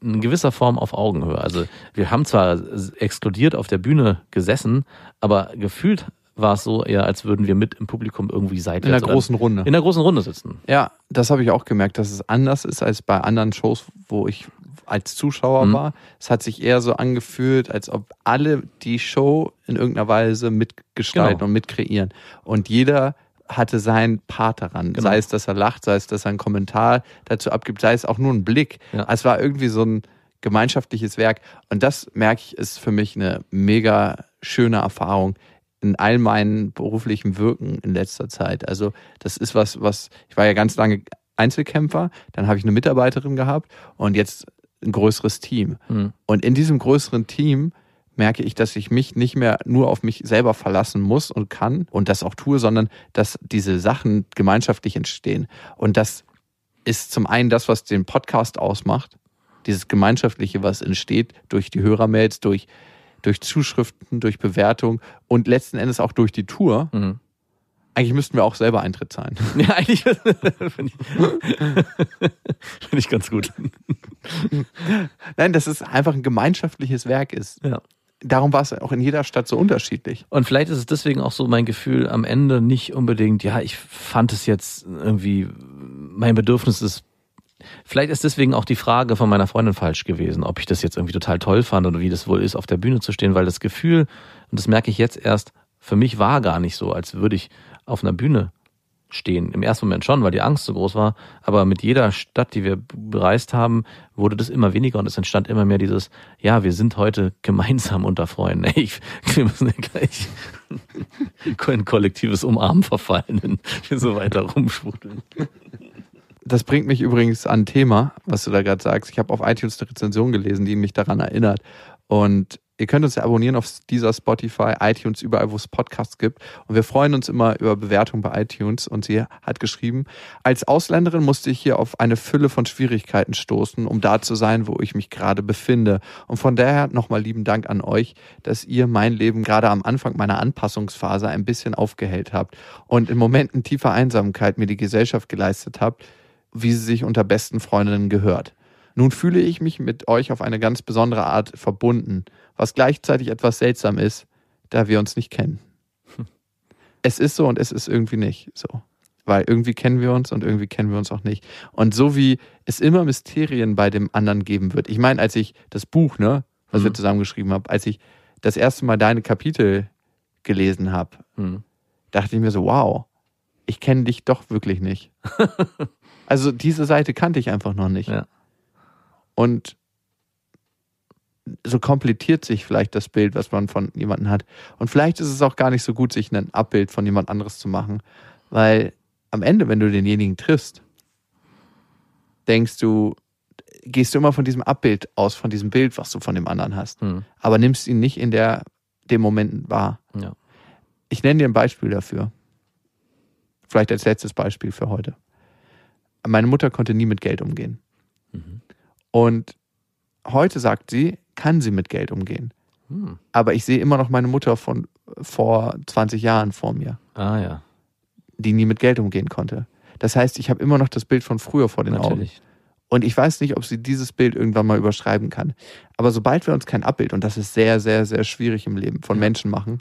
in gewisser Form auf Augenhöhe. Also wir haben zwar exkludiert auf der Bühne gesessen, aber gefühlt war es so eher, als würden wir mit im Publikum irgendwie seitwärts In der großen Runde. in der großen Runde sitzen. Ja, das habe ich auch gemerkt, dass es anders ist als bei anderen Shows, wo ich als Zuschauer Mhm. war. Es hat sich eher so angefühlt, als ob alle die Show in irgendeiner Weise mitgestalten Genau. und mitkreieren. Und jeder hatte seinen Part daran. Genau. Sei es, dass er lacht, sei es, dass er einen Kommentar dazu abgibt, sei es auch nur ein Blick. Ja. Es war irgendwie so ein gemeinschaftliches Werk. Und das merke ich, ist für mich eine mega schöne Erfahrung in all meinen beruflichen Wirken in letzter Zeit. Also das ist was, was, ich war ja ganz lange Einzelkämpfer, dann habe ich eine Mitarbeiterin gehabt und jetzt ein größeres Team. Mhm. Und in diesem größeren Team merke ich, dass ich mich nicht mehr nur auf mich selber verlassen muss und kann und das auch tue, sondern dass diese Sachen gemeinschaftlich entstehen. Und das ist zum einen das, was den Podcast ausmacht, dieses Gemeinschaftliche, was entsteht durch die Hörermails, durch, durch Zuschriften, durch Bewertung und letzten Endes auch durch die Tour. Mhm. Eigentlich müssten wir auch selber Eintritt zahlen. Ja, eigentlich finde ich, find ich ganz gut. Nein, dass es einfach ein gemeinschaftliches Werk ist. Ja. Darum war es auch in jeder Stadt so unterschiedlich. Und vielleicht ist es deswegen auch so mein Gefühl am Ende nicht unbedingt, ja, ich fand es jetzt irgendwie, mein Bedürfnis ist, vielleicht ist deswegen auch die Frage von meiner Freundin falsch gewesen, ob ich das jetzt irgendwie total toll fand oder wie das wohl ist, auf der Bühne zu stehen, weil das Gefühl, und das merke ich jetzt erst, für mich war gar nicht so, als würde ich auf einer Bühne stehen. Im ersten Moment schon, weil die Angst so groß war. Aber mit jeder Stadt, die wir bereist haben, wurde das immer weniger und es entstand immer mehr dieses, ja, wir sind heute gemeinsam unter Freunden. Ich, wir müssen ja gleich ein kollektives Umarmen verfallen, wenn wir so weiter rumschwudeln. Das bringt mich übrigens an ein Thema, was du da gerade sagst. Ich habe auf iTunes eine Rezension gelesen, die mich daran erinnert. Und Ihr könnt uns ja abonnieren auf dieser Spotify, iTunes, überall, wo es Podcasts gibt. Und wir freuen uns immer über Bewertungen bei iTunes. Und sie hat geschrieben, als Ausländerin musste ich hier auf eine Fülle von Schwierigkeiten stoßen, um da zu sein, wo ich mich gerade befinde. Und von daher nochmal lieben Dank an euch, dass ihr mein Leben gerade am Anfang meiner Anpassungsphase ein bisschen aufgehellt habt und in Momenten tiefer Einsamkeit mir die Gesellschaft geleistet habt, wie sie sich unter besten Freundinnen gehört. Nun fühle ich mich mit euch auf eine ganz besondere Art verbunden was gleichzeitig etwas seltsam ist, da wir uns nicht kennen. Hm. Es ist so und es ist irgendwie nicht so. Weil irgendwie kennen wir uns und irgendwie kennen wir uns auch nicht. Und so wie es immer Mysterien bei dem anderen geben wird. Ich meine, als ich das Buch, ne, was mhm. wir zusammengeschrieben haben, als ich das erste Mal deine Kapitel gelesen habe, mhm. dachte ich mir so, wow, ich kenne dich doch wirklich nicht. also diese Seite kannte ich einfach noch nicht. Ja. Und so kompliziert sich vielleicht das Bild, was man von jemandem hat. Und vielleicht ist es auch gar nicht so gut, sich ein Abbild von jemand anderes zu machen, weil am Ende, wenn du denjenigen triffst, denkst du, gehst du immer von diesem Abbild aus, von diesem Bild, was du von dem anderen hast, hm. aber nimmst ihn nicht in der dem Moment wahr. Ja. Ich nenne dir ein Beispiel dafür. Vielleicht als letztes Beispiel für heute. Meine Mutter konnte nie mit Geld umgehen. Mhm. Und heute sagt sie, kann sie mit Geld umgehen. Hm. Aber ich sehe immer noch meine Mutter von vor 20 Jahren vor mir. Ah ja. Die nie mit Geld umgehen konnte. Das heißt, ich habe immer noch das Bild von früher vor den Natürlich. Augen. Und ich weiß nicht, ob sie dieses Bild irgendwann mal überschreiben kann. Aber sobald wir uns kein Abbild, und das ist sehr, sehr, sehr schwierig im Leben, von ja. Menschen machen,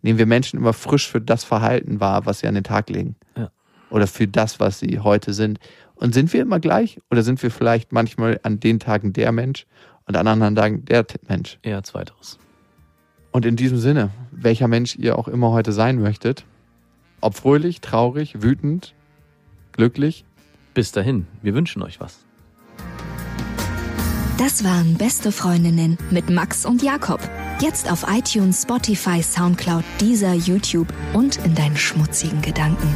nehmen wir Menschen immer frisch für das Verhalten wahr, was sie an den Tag legen. Ja. Oder für das, was sie heute sind. Und sind wir immer gleich? Oder sind wir vielleicht manchmal an den Tagen der Mensch und an anderen Tagen der Mensch. Eher zweiteres. Und in diesem Sinne, welcher Mensch ihr auch immer heute sein möchtet, ob fröhlich, traurig, wütend, glücklich. Bis dahin, wir wünschen euch was. Das waren Beste Freundinnen mit Max und Jakob. Jetzt auf iTunes, Spotify, Soundcloud, dieser YouTube und in deinen schmutzigen Gedanken.